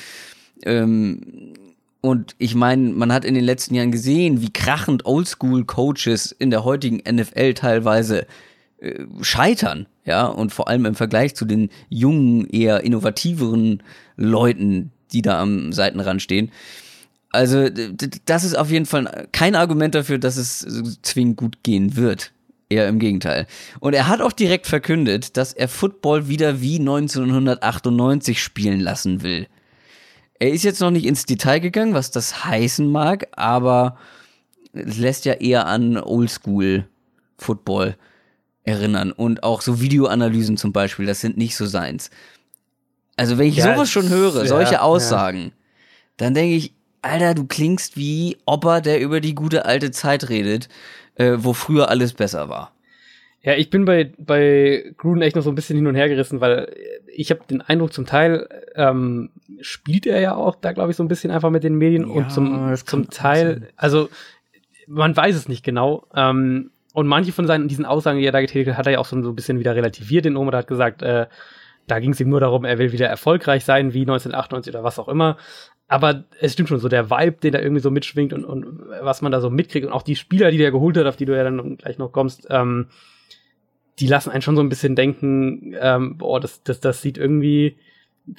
Ähm, und ich meine, man hat in den letzten Jahren gesehen, wie krachend Oldschool-Coaches in der heutigen NFL teilweise äh, scheitern, ja, und vor allem im Vergleich zu den jungen, eher innovativeren Leuten, die da am Seitenrand stehen. Also, das ist auf jeden Fall kein Argument dafür, dass es zwingend gut gehen wird. Eher im Gegenteil. Und er hat auch direkt verkündet, dass er Football wieder wie 1998 spielen lassen will. Er ist jetzt noch nicht ins Detail gegangen, was das heißen mag, aber es lässt ja eher an Oldschool Football erinnern. Und auch so Videoanalysen zum Beispiel, das sind nicht so seins. Also wenn ich ja, sowas schon höre, solche ja, Aussagen, ja. dann denke ich, Alter, du klingst wie Opa, der über die gute alte Zeit redet, äh, wo früher alles besser war. Ja, ich bin bei, bei Gruden echt noch so ein bisschen hin und her gerissen, weil ich habe den Eindruck, zum Teil ähm, spielt er ja auch da, glaube ich, so ein bisschen einfach mit den Medien und zum, zum Teil, also man weiß es nicht genau. Ähm, und manche von seinen diesen Aussagen, die er da getätigt hat, hat er ja auch so ein bisschen wieder relativiert. Den Omer hat gesagt, äh, da ging es ihm nur darum, er will wieder erfolgreich sein, wie 1998 oder was auch immer. Aber es stimmt schon so, der Vibe, den da irgendwie so mitschwingt und, und was man da so mitkriegt und auch die Spieler, die der geholt hat, auf die du ja dann gleich noch kommst, ähm, die lassen einen schon so ein bisschen denken, ähm, boah, das, das, das sieht irgendwie,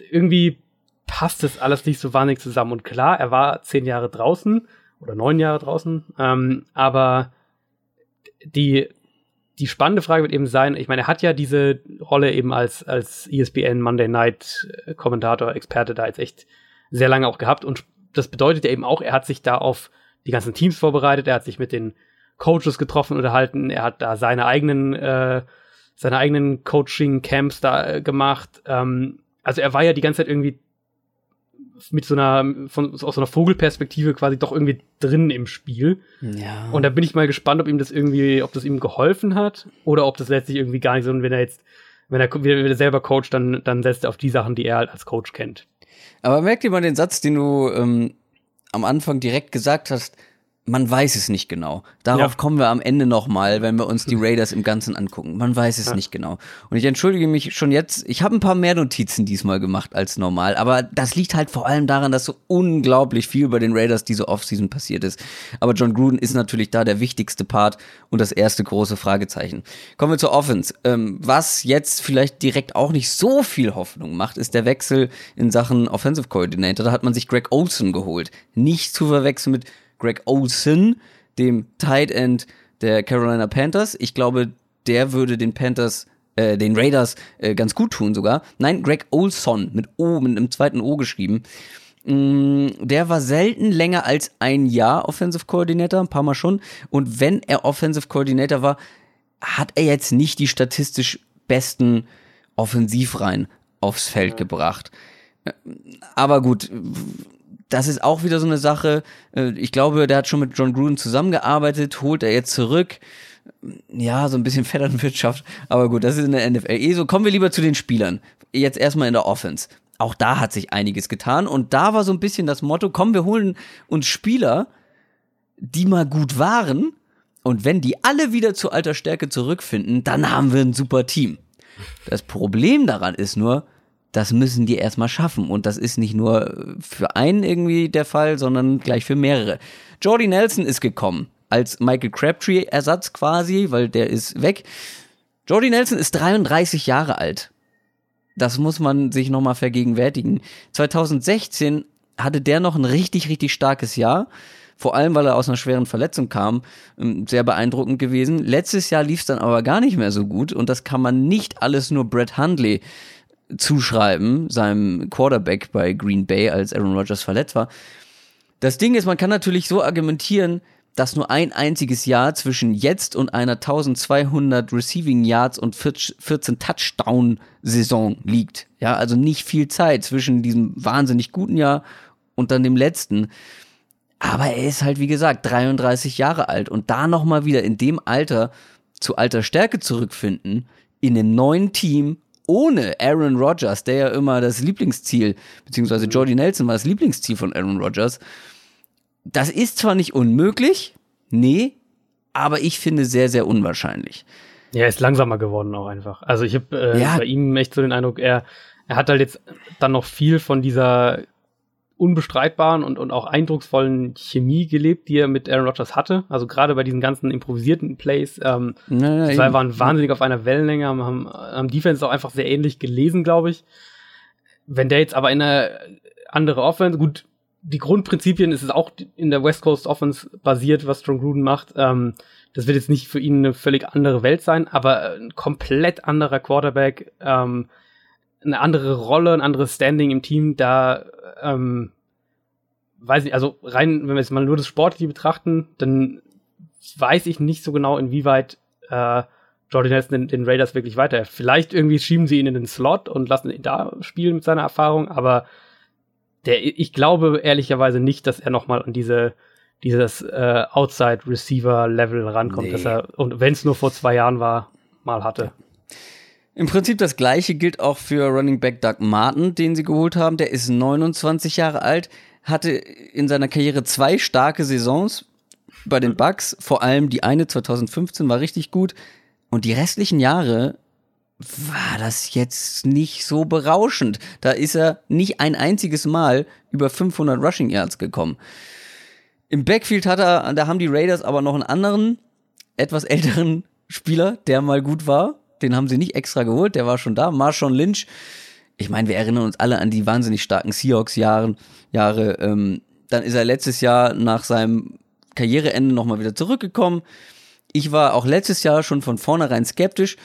irgendwie passt das alles nicht so wahnsinnig zusammen. Und klar, er war zehn Jahre draußen oder neun Jahre draußen, ähm, aber die, die spannende Frage wird eben sein, ich meine, er hat ja diese Rolle eben als, als ESPN Monday Night Kommentator, Experte da jetzt echt sehr lange auch gehabt und das bedeutet ja eben auch, er hat sich da auf die ganzen Teams vorbereitet, er hat sich mit den Coaches getroffen, unterhalten. Er hat da seine eigenen, äh, seine eigenen Coaching-Camps da äh, gemacht. Ähm, also er war ja die ganze Zeit irgendwie mit so einer, von, aus so einer Vogelperspektive quasi doch irgendwie drin im Spiel. Ja. Und da bin ich mal gespannt, ob ihm das irgendwie, ob das ihm geholfen hat oder ob das letztlich irgendwie gar nicht so, und wenn er jetzt, wenn er, wenn er selber coacht, dann, dann setzt er auf die Sachen, die er halt als Coach kennt. Aber merkt ihr mal den Satz, den du ähm, am Anfang direkt gesagt hast, man weiß es nicht genau. Darauf ja. kommen wir am Ende nochmal, wenn wir uns die Raiders im Ganzen angucken. Man weiß es ja. nicht genau. Und ich entschuldige mich schon jetzt, ich habe ein paar mehr Notizen diesmal gemacht als normal, aber das liegt halt vor allem daran, dass so unglaublich viel bei den Raiders diese Offseason passiert ist. Aber John Gruden ist natürlich da der wichtigste Part und das erste große Fragezeichen. Kommen wir zur Offense. Ähm, was jetzt vielleicht direkt auch nicht so viel Hoffnung macht, ist der Wechsel in Sachen Offensive Coordinator. Da hat man sich Greg Olson geholt. Nicht zu verwechseln mit Greg Olson, dem Tight End der Carolina Panthers. Ich glaube, der würde den Panthers, äh, den Raiders äh, ganz gut tun sogar. Nein, Greg Olson mit O, mit einem zweiten O geschrieben. Mm, der war selten länger als ein Jahr Offensive Coordinator, ein paar Mal schon. Und wenn er Offensive Coordinator war, hat er jetzt nicht die statistisch besten Offensivreihen aufs Feld gebracht. Äh, aber gut, das ist auch wieder so eine Sache. Äh, ich glaube, der hat schon mit John Gruden zusammengearbeitet, holt er jetzt zurück. Ja, so ein bisschen Vetternwirtschaft. Aber gut, das ist in der NFL eh so. Kommen wir lieber zu den Spielern. Jetzt erstmal in der Offense. Auch da hat sich einiges getan. Und da war so ein bisschen das Motto, komm, wir holen uns Spieler, die mal gut waren. Und wenn die alle wieder zu alter Stärke zurückfinden, dann haben wir ein super Team. Das Problem daran ist nur, das müssen die erstmal schaffen. Und das ist nicht nur für einen irgendwie der Fall, sondern gleich für mehrere. Jordy Nelson ist gekommen als Michael Crabtree-Ersatz quasi, weil der ist weg. Jordy Nelson ist 33 Jahre alt. Das muss man sich nochmal vergegenwärtigen. 2016 hatte der noch ein richtig, richtig starkes Jahr. Vor allem, weil er aus einer schweren Verletzung kam. Ähm, sehr beeindruckend gewesen. Letztes Jahr lief es dann aber gar nicht mehr so gut. Und das kann man nicht alles nur Brett Hundley zuschreiben, seinem Quarterback bei Green Bay, als Aaron Rodgers verletzt war. Das Ding ist, man kann natürlich so argumentieren, dass nur ein einziges Jahr zwischen jetzt und einer 1200 Receiving Yards und 14 Touchdown Saison liegt. Ja, also nicht viel Zeit zwischen diesem wahnsinnig guten Jahr und dann dem letzten. Aber er ist halt, wie gesagt, 33 Jahre alt und da nochmal wieder in dem Alter zu alter Stärke zurückfinden, in einem neuen Team ohne Aaron Rodgers, der ja immer das Lieblingsziel, beziehungsweise mhm. Jordy Nelson war das Lieblingsziel von Aaron Rodgers. Das ist zwar nicht unmöglich, nee, aber ich finde sehr, sehr unwahrscheinlich. Ja, er ist langsamer geworden auch einfach. Also ich habe äh, ja. bei ihm echt so den Eindruck, er, er hat halt jetzt dann noch viel von dieser unbestreitbaren und, und auch eindrucksvollen Chemie gelebt, die er mit Aaron Rodgers hatte. Also gerade bei diesen ganzen improvisierten Plays. Ähm, ja, die zwei waren wahnsinnig auf einer Wellenlänge, haben, haben Defense auch einfach sehr ähnlich gelesen, glaube ich. Wenn der jetzt aber in eine andere Offense, gut, die Grundprinzipien ist es auch in der West Coast Offense basiert, was John Gruden macht. Ähm, das wird jetzt nicht für ihn eine völlig andere Welt sein, aber ein komplett anderer Quarterback, ähm, eine andere Rolle, ein anderes Standing im Team, da ähm, weiß ich, also rein, wenn wir jetzt mal nur das Sportliche betrachten, dann weiß ich nicht so genau, inwieweit äh, Jordan Nelson den, den Raiders wirklich weiter. Vielleicht irgendwie schieben sie ihn in den Slot und lassen ihn da spielen mit seiner Erfahrung, aber der, ich glaube ehrlicherweise nicht, dass er nochmal an diese dieses äh, Outside Receiver Level rankommt, nee. dass er und wenn es nur vor zwei Jahren war, mal hatte. Im Prinzip das gleiche gilt auch für Running Back Doug Martin, den sie geholt haben. Der ist 29 Jahre alt, hatte in seiner Karriere zwei starke Saisons bei den Bucks. Vor allem die eine 2015 war richtig gut. Und die restlichen Jahre war das jetzt nicht so berauschend. Da ist er nicht ein einziges Mal über 500 Rushing Yards gekommen. Im Backfield hat er, da haben die Raiders aber noch einen anderen, etwas älteren Spieler, der mal gut war den haben sie nicht extra geholt, der war schon da. Marshawn Lynch, ich meine, wir erinnern uns alle an die wahnsinnig starken Seahawks-Jahre. Jahre, ähm, dann ist er letztes Jahr nach seinem Karriereende nochmal wieder zurückgekommen. Ich war auch letztes Jahr schon von vornherein skeptisch.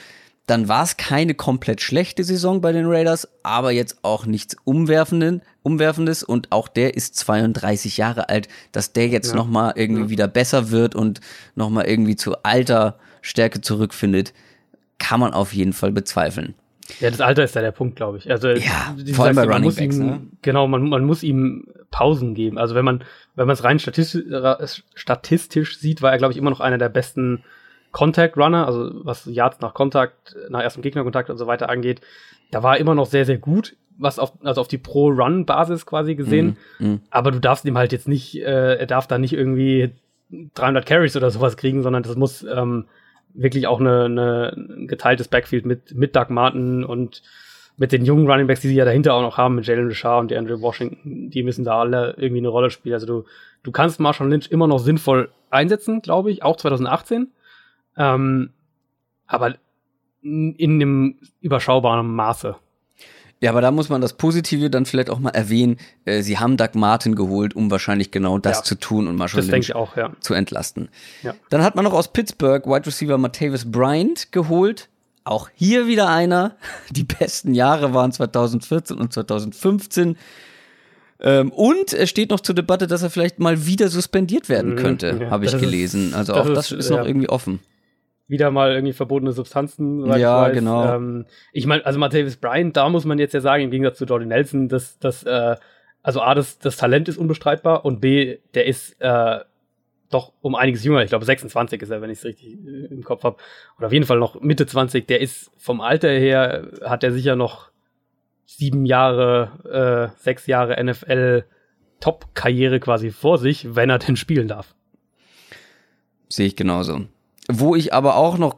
Dann war es keine komplett schlechte Saison bei den Raiders, aber jetzt auch nichts Umwerfenden, Umwerfendes. Und auch der ist 32 Jahre alt, dass der jetzt ja. nochmal irgendwie ja. wieder besser wird und nochmal irgendwie zu alter Stärke zurückfindet kann man auf jeden Fall bezweifeln. Ja, das Alter ist da der Punkt, glaube ich. Also ja, vor allem bei Running Backs, ihm, ne? Genau, man, man muss ihm Pausen geben. Also wenn man wenn man es rein statistisch, statistisch sieht, war er glaube ich immer noch einer der besten Contact Runner, also was Yards nach Kontakt, nach erstem Gegnerkontakt und so weiter angeht. Da war er immer noch sehr sehr gut, was auf also auf die Pro Run Basis quasi gesehen. Mm, mm. Aber du darfst ihm halt jetzt nicht, äh, er darf da nicht irgendwie 300 Carries oder sowas kriegen, sondern das muss ähm, wirklich auch eine, eine ein geteiltes Backfield mit, mit Doug Martin und mit den jungen Running Backs, die sie ja dahinter auch noch haben, mit Jalen Richard und Andrew Washington, die müssen da alle irgendwie eine Rolle spielen. Also du, du kannst Marshall Lynch immer noch sinnvoll einsetzen, glaube ich, auch 2018. Ähm, aber in einem überschaubaren Maße. Ja, aber da muss man das Positive dann vielleicht auch mal erwähnen. Äh, sie haben Doug Martin geholt, um wahrscheinlich genau das ja, zu tun und Marshall Lynch auch, ja. zu entlasten. Ja. Dann hat man noch aus Pittsburgh Wide Receiver Martavis Bryant geholt. Auch hier wieder einer. Die besten Jahre waren 2014 und 2015. Ähm, und es steht noch zur Debatte, dass er vielleicht mal wieder suspendiert werden mhm, könnte, habe ich gelesen. Also auch das ist, ist noch irgendwie offen wieder mal irgendwie verbotene Substanzen. Ja, weiß. genau. Ähm, ich meine, also Martavis Bryant, da muss man jetzt ja sagen, im Gegensatz zu Jordan Nelson, dass das, äh, also A, das, das Talent ist unbestreitbar und B, der ist äh, doch um einiges jünger. Ich glaube, 26 ist er, wenn ich es richtig äh, im Kopf habe. Oder auf jeden Fall noch Mitte 20. Der ist vom Alter her, hat er sicher noch sieben Jahre, äh, sechs Jahre NFL Top-Karriere quasi vor sich, wenn er denn spielen darf. Sehe ich genauso. Wo ich aber auch noch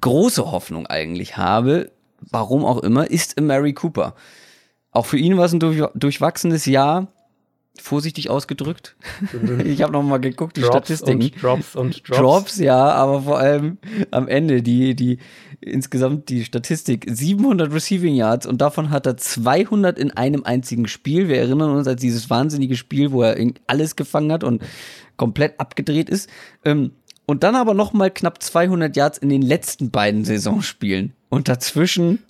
große Hoffnung eigentlich habe, warum auch immer, ist Mary Cooper. Auch für ihn war es ein durch, durchwachsenes Jahr, vorsichtig ausgedrückt. Mhm. ich habe noch mal geguckt, die Drops Statistiken. Und Drops und Drops. Drops, ja, aber vor allem am Ende die die insgesamt die Statistik 700 Receiving Yards und davon hat er 200 in einem einzigen Spiel. Wir erinnern uns an dieses wahnsinnige Spiel, wo er alles gefangen hat und komplett abgedreht ist. Ähm, und dann aber noch mal knapp 200 Yards in den letzten beiden Saisonspielen. Und dazwischen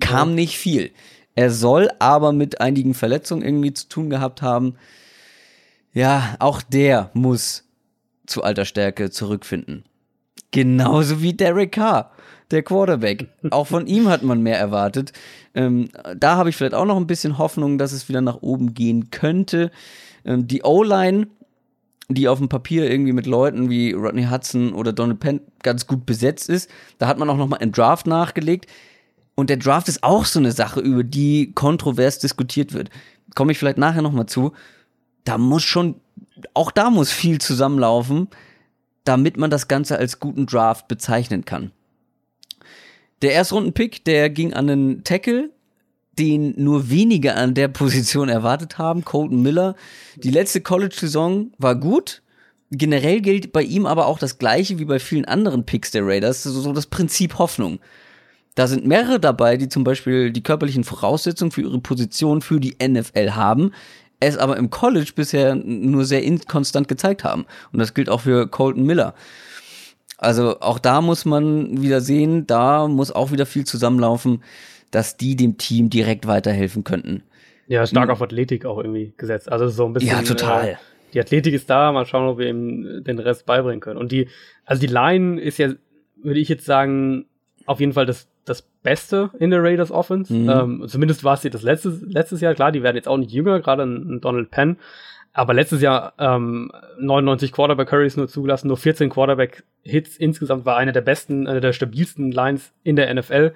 kam nicht viel. Er soll aber mit einigen Verletzungen irgendwie zu tun gehabt haben. Ja, auch der muss zu alter Stärke zurückfinden. Genauso wie Derek Carr, der Quarterback. Auch von ihm hat man mehr erwartet. Ähm, da habe ich vielleicht auch noch ein bisschen Hoffnung, dass es wieder nach oben gehen könnte. Ähm, die O-Line die auf dem Papier irgendwie mit Leuten wie Rodney Hudson oder Donald Penn ganz gut besetzt ist. Da hat man auch nochmal im Draft nachgelegt. Und der Draft ist auch so eine Sache, über die kontrovers diskutiert wird. Komme ich vielleicht nachher nochmal zu. Da muss schon, auch da muss viel zusammenlaufen, damit man das Ganze als guten Draft bezeichnen kann. Der Erstrunden-Pick, der ging an den Tackle, den nur wenige an der Position erwartet haben, Colton Miller. Die letzte College-Saison war gut. Generell gilt bei ihm aber auch das Gleiche wie bei vielen anderen Picks der Raiders, so das Prinzip Hoffnung. Da sind mehrere dabei, die zum Beispiel die körperlichen Voraussetzungen für ihre Position für die NFL haben, es aber im College bisher nur sehr inkonstant gezeigt haben. Und das gilt auch für Colton Miller. Also auch da muss man wieder sehen, da muss auch wieder viel zusammenlaufen dass die dem Team direkt weiterhelfen könnten. Ja, stark hm. auf Athletik auch irgendwie gesetzt. Also so ein bisschen. Ja, total. Äh, die Athletik ist da, mal schauen, ob wir ihm den Rest beibringen können. Und die, also die Line ist ja, würde ich jetzt sagen, auf jeden Fall das, das Beste in der Raiders Offense. Mhm. Ähm, zumindest war es sie das letztes, letztes Jahr. Klar, die werden jetzt auch nicht jünger, gerade ein Donald Penn. Aber letztes Jahr ähm, 99 Quarterback Curries nur zugelassen, nur 14 Quarterback Hits insgesamt war eine der besten, eine der stabilsten Lines in der NFL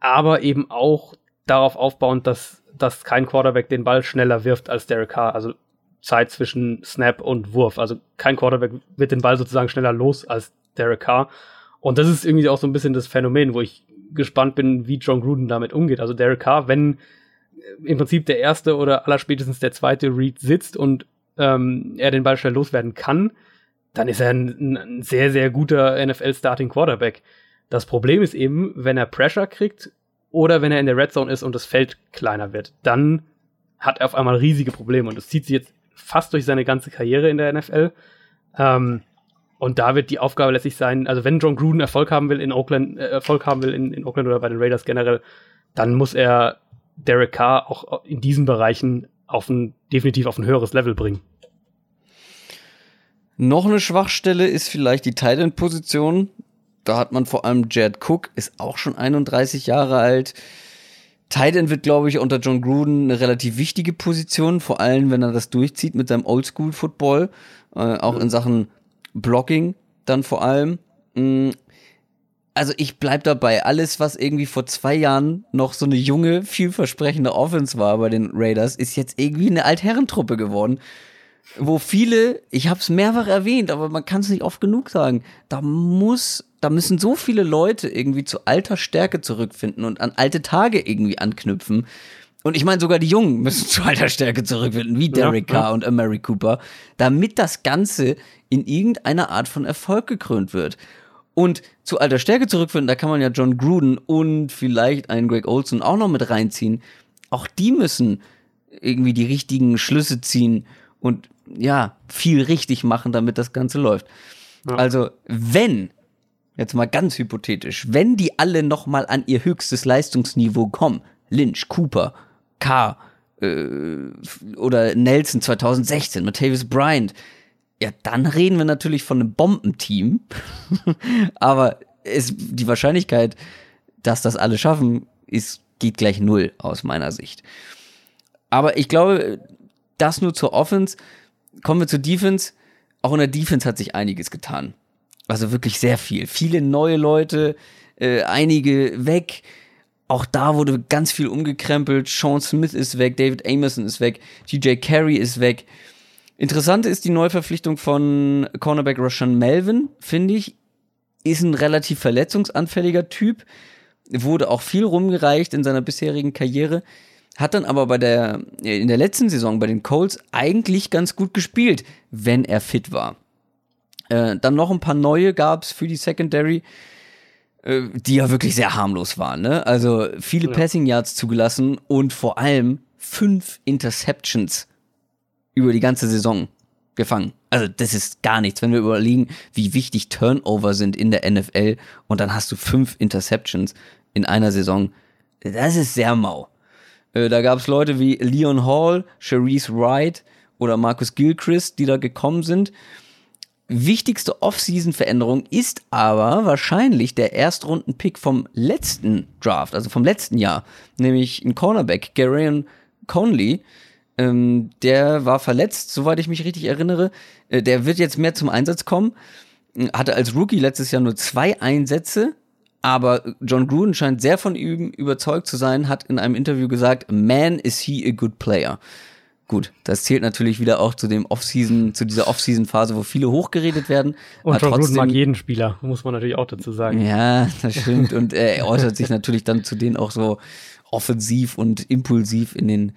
aber eben auch darauf aufbauend, dass, dass kein Quarterback den Ball schneller wirft als Derek Carr. Also Zeit zwischen Snap und Wurf. Also kein Quarterback wird den Ball sozusagen schneller los als Derek Carr. Und das ist irgendwie auch so ein bisschen das Phänomen, wo ich gespannt bin, wie John Gruden damit umgeht. Also Derek Carr, wenn im Prinzip der erste oder allerspätestens der zweite Read sitzt und ähm, er den Ball schnell loswerden kann, dann ist er ein, ein sehr, sehr guter NFL-Starting Quarterback. Das Problem ist eben, wenn er Pressure kriegt oder wenn er in der Red Zone ist und das Feld kleiner wird, dann hat er auf einmal riesige Probleme und das zieht sich jetzt fast durch seine ganze Karriere in der NFL. Ähm, und da wird die Aufgabe letztlich sein, also wenn John Gruden Erfolg haben will in Oakland, äh, Erfolg haben will in, in Oakland oder bei den Raiders generell, dann muss er Derek Carr auch in diesen Bereichen auf ein, definitiv auf ein höheres Level bringen. Noch eine Schwachstelle ist vielleicht die Tight Position. Da hat man vor allem Jared Cook, ist auch schon 31 Jahre alt. Titan wird, glaube ich, unter John Gruden eine relativ wichtige Position, vor allem wenn er das durchzieht mit seinem Oldschool-Football, äh, auch in Sachen Blocking dann vor allem. Mm, also ich bleib dabei, alles, was irgendwie vor zwei Jahren noch so eine junge, vielversprechende Offense war bei den Raiders, ist jetzt irgendwie eine Altherrentruppe geworden wo viele, ich habe es mehrfach erwähnt, aber man kann es nicht oft genug sagen, da muss, da müssen so viele Leute irgendwie zu alter Stärke zurückfinden und an alte Tage irgendwie anknüpfen. Und ich meine, sogar die Jungen müssen zu alter Stärke zurückfinden, wie Derek ja, Carr ja. und Amari Cooper, damit das Ganze in irgendeiner Art von Erfolg gekrönt wird. Und zu alter Stärke zurückfinden, da kann man ja John Gruden und vielleicht einen Greg Olson auch noch mit reinziehen. Auch die müssen irgendwie die richtigen Schlüsse ziehen und ja, viel richtig machen, damit das Ganze läuft. Ja. Also, wenn, jetzt mal ganz hypothetisch, wenn die alle noch mal an ihr höchstes Leistungsniveau kommen, Lynch, Cooper, Carr äh, oder Nelson 2016, Matthäus Bryant, ja, dann reden wir natürlich von einem Bombenteam. Aber es, die Wahrscheinlichkeit, dass das alle schaffen, ist, geht gleich null aus meiner Sicht. Aber ich glaube, das nur zur Offense kommen wir zur Defense. Auch in der Defense hat sich einiges getan. Also wirklich sehr viel. Viele neue Leute, äh, einige weg. Auch da wurde ganz viel umgekrempelt. Sean Smith ist weg, David Amerson ist weg, TJ Carey ist weg. Interessant ist die Neuverpflichtung von Cornerback Roshan Melvin, finde ich. Ist ein relativ verletzungsanfälliger Typ. Wurde auch viel rumgereicht in seiner bisherigen Karriere hat dann aber bei der, in der letzten Saison bei den Colts eigentlich ganz gut gespielt, wenn er fit war. Äh, dann noch ein paar neue gab's für die Secondary, äh, die ja wirklich sehr harmlos waren. Ne? Also viele ja. Passing Yards zugelassen und vor allem fünf Interceptions über die ganze Saison gefangen. Also das ist gar nichts, wenn wir überlegen, wie wichtig Turnover sind in der NFL und dann hast du fünf Interceptions in einer Saison. Das ist sehr mau. Äh, da gab es Leute wie Leon Hall, Cherise Wright oder Marcus Gilchrist, die da gekommen sind. Wichtigste Off-Season-Veränderung ist aber wahrscheinlich der Erstrunden-Pick vom letzten Draft, also vom letzten Jahr, nämlich ein Cornerback, Garion Conley. Ähm, der war verletzt, soweit ich mich richtig erinnere. Äh, der wird jetzt mehr zum Einsatz kommen. Hatte als Rookie letztes Jahr nur zwei Einsätze, aber John Gruden scheint sehr von ihm überzeugt zu sein, hat in einem Interview gesagt, man is he a good player. Gut, das zählt natürlich wieder auch zu dem Offseason, zu dieser Offseason-Phase, wo viele hochgeredet werden. Und John Gruden mag jeden Spieler, muss man natürlich auch dazu sagen. Ja, das stimmt. Und er äußert sich natürlich dann zu denen auch so offensiv und impulsiv in den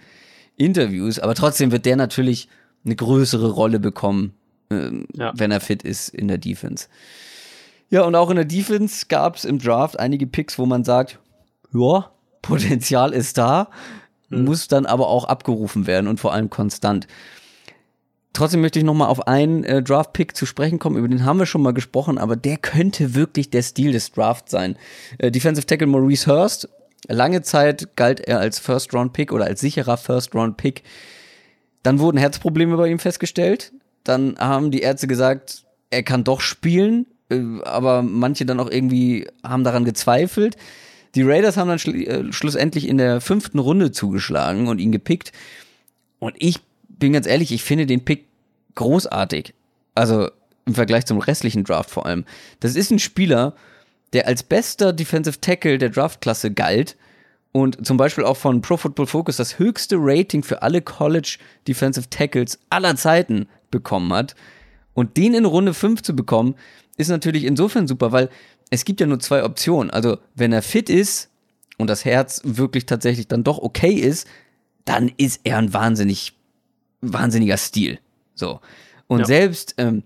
Interviews. Aber trotzdem wird der natürlich eine größere Rolle bekommen, ähm, ja. wenn er fit ist in der Defense. Ja, und auch in der Defense gab es im Draft einige Picks, wo man sagt, ja, Potenzial ist da mhm. muss dann aber auch abgerufen werden und vor allem konstant. Trotzdem möchte ich noch mal auf einen äh, Draft-Pick zu sprechen kommen, über den haben wir schon mal gesprochen, aber der könnte wirklich der Stil des Drafts sein. Äh, Defensive Tackle Maurice Hurst, lange Zeit galt er als First-Round-Pick oder als sicherer First-Round-Pick. Dann wurden Herzprobleme bei ihm festgestellt. Dann haben die Ärzte gesagt, er kann doch spielen, äh, aber manche dann auch irgendwie haben daran gezweifelt. Die Raiders haben dann schl äh, schlussendlich in der fünften Runde zugeschlagen und ihn gepickt. Und ich bin ganz ehrlich, ich finde den Pick großartig. Also im Vergleich zum restlichen Draft vor allem. Das ist ein Spieler, der als bester Defensive Tackle der Draftklasse galt und zum Beispiel auch von Pro Football Focus das höchste Rating für alle College Defensive Tackles aller Zeiten bekommen hat. Und den in Runde 5 zu bekommen, ist natürlich insofern super, weil es gibt ja nur zwei Optionen. Also, wenn er fit ist und das Herz wirklich tatsächlich dann doch okay ist, dann ist er ein wahnsinnig, wahnsinniger Stil. So. Und ja. selbst, ähm,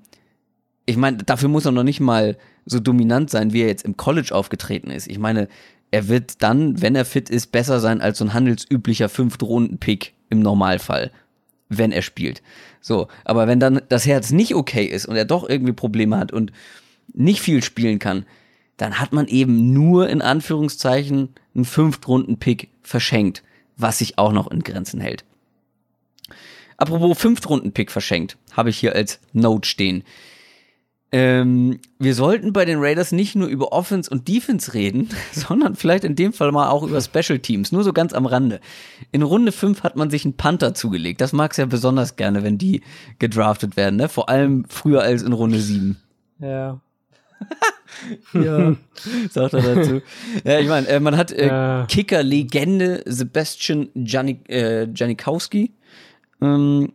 ich meine, dafür muss er noch nicht mal so dominant sein, wie er jetzt im College aufgetreten ist. Ich meine, er wird dann, wenn er fit ist, besser sein als so ein handelsüblicher Fünft-Runden-Pick im Normalfall, wenn er spielt. So, aber wenn dann das Herz nicht okay ist und er doch irgendwie Probleme hat und nicht viel spielen kann, dann hat man eben nur in Anführungszeichen einen Fünftrunden-Pick verschenkt, was sich auch noch in Grenzen hält. Apropos Fünftrunden-Pick verschenkt, habe ich hier als Note stehen. Ähm, wir sollten bei den Raiders nicht nur über Offense und Defense reden, sondern vielleicht in dem Fall mal auch über Special Teams, nur so ganz am Rande. In Runde 5 hat man sich einen Panther zugelegt. Das mag es ja besonders gerne, wenn die gedraftet werden, ne? Vor allem früher als in Runde 7. Ja. Ja, sagt er dazu. Ja, ich meine, äh, man hat äh, ja. Kicker-Legende Sebastian Janik, äh, Janikowski ähm,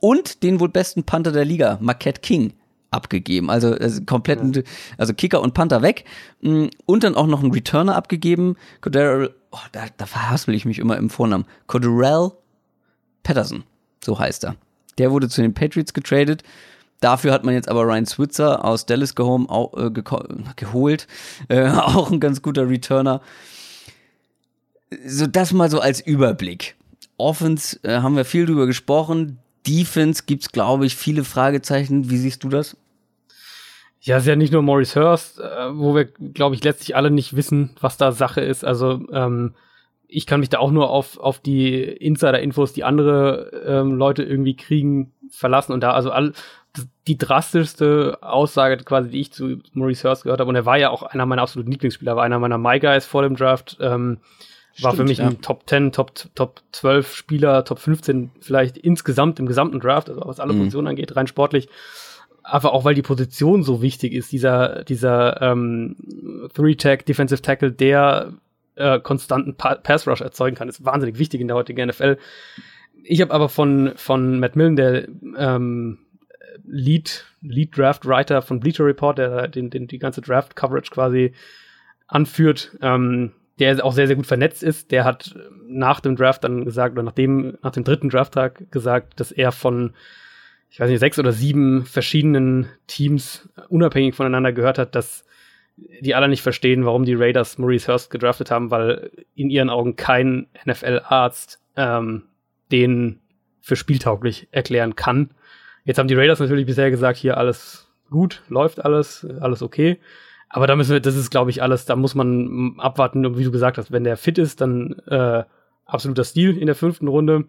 und den wohl besten Panther der Liga, Marquette King, abgegeben. Also äh, kompletten, ja. also Kicker und Panther weg. Mm, und dann auch noch einen Returner abgegeben. Coderell, oh, da, da verhaspel ich mich immer im Vornamen. Coderell Patterson, so heißt er. Der wurde zu den Patriots getradet. Dafür hat man jetzt aber Ryan Switzer aus Dallas gehome, auch, äh, geholt. Äh, auch ein ganz guter Returner. So, das mal so als Überblick. Offense äh, haben wir viel drüber gesprochen. Defense gibt es, glaube ich, viele Fragezeichen. Wie siehst du das? Ja, es ist ja nicht nur Maurice Hurst, äh, wo wir, glaube ich, letztlich alle nicht wissen, was da Sache ist. Also ähm, ich kann mich da auch nur auf, auf die Insider-Infos, die andere ähm, Leute irgendwie kriegen, verlassen. Und da also all, die drastischste Aussage quasi, die ich zu Maurice Hurst gehört habe, und er war ja auch einer meiner absoluten Lieblingsspieler, war einer meiner My Guys vor dem Draft, ähm, Stimmt, war für mich ja. ein Top 10, Top, Top 12 Spieler, Top 15 vielleicht insgesamt im gesamten Draft, also was alle mhm. Positionen angeht, rein sportlich. Aber auch weil die Position so wichtig ist, dieser, dieser ähm, Three-Tag, Defensive Tackle, der äh, konstanten pa Pass Rush erzeugen kann, ist wahnsinnig wichtig in der heutigen NFL. Ich habe aber von, von Matt Millen, der ähm, Lead, Lead Draft Writer von Bleacher Report, der den, den, die ganze Draft Coverage quasi anführt, ähm, der auch sehr, sehr gut vernetzt ist, der hat nach dem Draft dann gesagt, oder nach dem, nach dem dritten Drafttag gesagt, dass er von, ich weiß nicht, sechs oder sieben verschiedenen Teams unabhängig voneinander gehört hat, dass die alle nicht verstehen, warum die Raiders Maurice Hurst gedraftet haben, weil in ihren Augen kein NFL-Arzt ähm, den für spieltauglich erklären kann. Jetzt haben die Raiders natürlich bisher gesagt, hier alles gut, läuft alles, alles okay. Aber da müssen wir, das ist, glaube ich, alles, da muss man abwarten, wie du gesagt hast, wenn der fit ist, dann äh, absoluter Stil in der fünften Runde.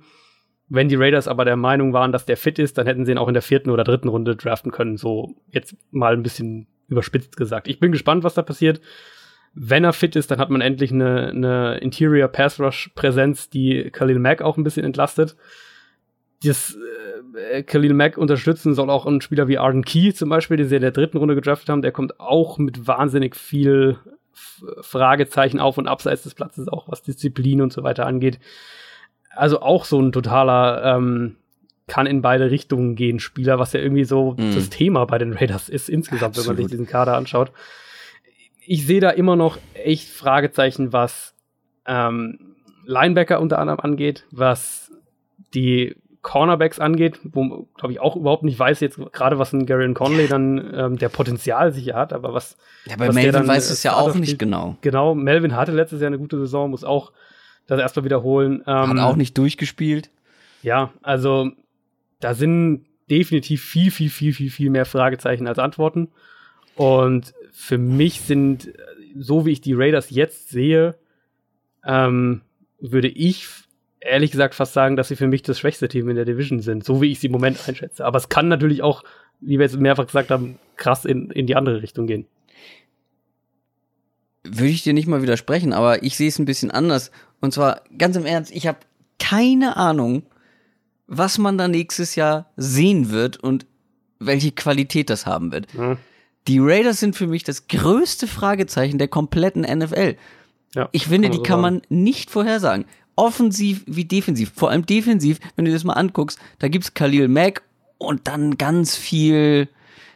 Wenn die Raiders aber der Meinung waren, dass der fit ist, dann hätten sie ihn auch in der vierten oder dritten Runde draften können. So jetzt mal ein bisschen überspitzt gesagt. Ich bin gespannt, was da passiert. Wenn er fit ist, dann hat man endlich eine, eine Interior Pass Rush Präsenz, die Khalil Mack auch ein bisschen entlastet. Das äh, Khalil Mack unterstützen soll auch ein Spieler wie Arden Key zum Beispiel, den sie in der dritten Runde gedraftet haben, der kommt auch mit wahnsinnig viel Fragezeichen auf und abseits des Platzes, auch was Disziplin und so weiter angeht. Also auch so ein totaler ähm, kann in beide Richtungen gehen Spieler, was ja irgendwie so mm. das Thema bei den Raiders ist insgesamt, Absolut. wenn man sich diesen Kader anschaut. Ich sehe da immer noch echt Fragezeichen, was ähm, Linebacker unter anderem angeht, was die Cornerbacks angeht, wo glaube ich auch überhaupt nicht weiß jetzt gerade was ein Gary Conley dann ähm, der Potenzial sicher hat, aber was ja bei was Melvin dann, weiß es ja auch nicht genau. Genau, Melvin hatte letztes Jahr eine gute Saison, muss auch das erstmal wiederholen. Ähm, hat auch nicht durchgespielt. Ja, also da sind definitiv viel, viel, viel, viel, viel mehr Fragezeichen als Antworten. Und für mich sind, so wie ich die Raiders jetzt sehe, ähm, würde ich ehrlich gesagt fast sagen, dass sie für mich das schwächste Team in der Division sind, so wie ich sie im Moment einschätze. Aber es kann natürlich auch, wie wir jetzt mehrfach gesagt haben, krass in, in die andere Richtung gehen. Würde ich dir nicht mal widersprechen, aber ich sehe es ein bisschen anders. Und zwar ganz im Ernst, ich habe keine Ahnung, was man da nächstes Jahr sehen wird und welche Qualität das haben wird. Mhm. Die Raiders sind für mich das größte Fragezeichen der kompletten NFL. Ja, ich finde, die kann man nicht vorhersagen offensiv wie defensiv. Vor allem defensiv, wenn du das mal anguckst, da gibt's Khalil Mack und dann ganz viel,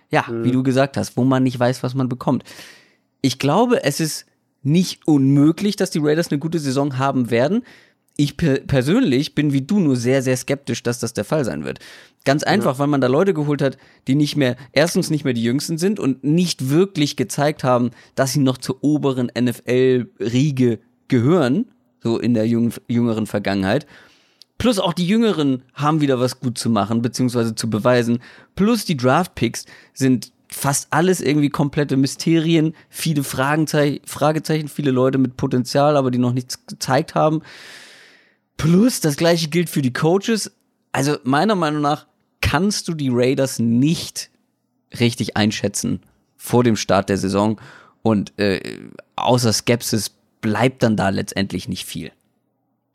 ja, mhm. wie du gesagt hast, wo man nicht weiß, was man bekommt. Ich glaube, es ist nicht unmöglich, dass die Raiders eine gute Saison haben werden. Ich per persönlich bin wie du nur sehr, sehr skeptisch, dass das der Fall sein wird. Ganz einfach, ja. weil man da Leute geholt hat, die nicht mehr, erstens nicht mehr die Jüngsten sind und nicht wirklich gezeigt haben, dass sie noch zur oberen NFL-Riege gehören so in der jüng jüngeren Vergangenheit. Plus auch die Jüngeren haben wieder was gut zu machen, beziehungsweise zu beweisen. Plus die Draft-Picks sind fast alles irgendwie komplette Mysterien, viele Fragezeichen, Fragezeichen, viele Leute mit Potenzial, aber die noch nichts gezeigt haben. Plus das gleiche gilt für die Coaches. Also meiner Meinung nach kannst du die Raiders nicht richtig einschätzen vor dem Start der Saison und äh, außer Skepsis bleibt dann da letztendlich nicht viel.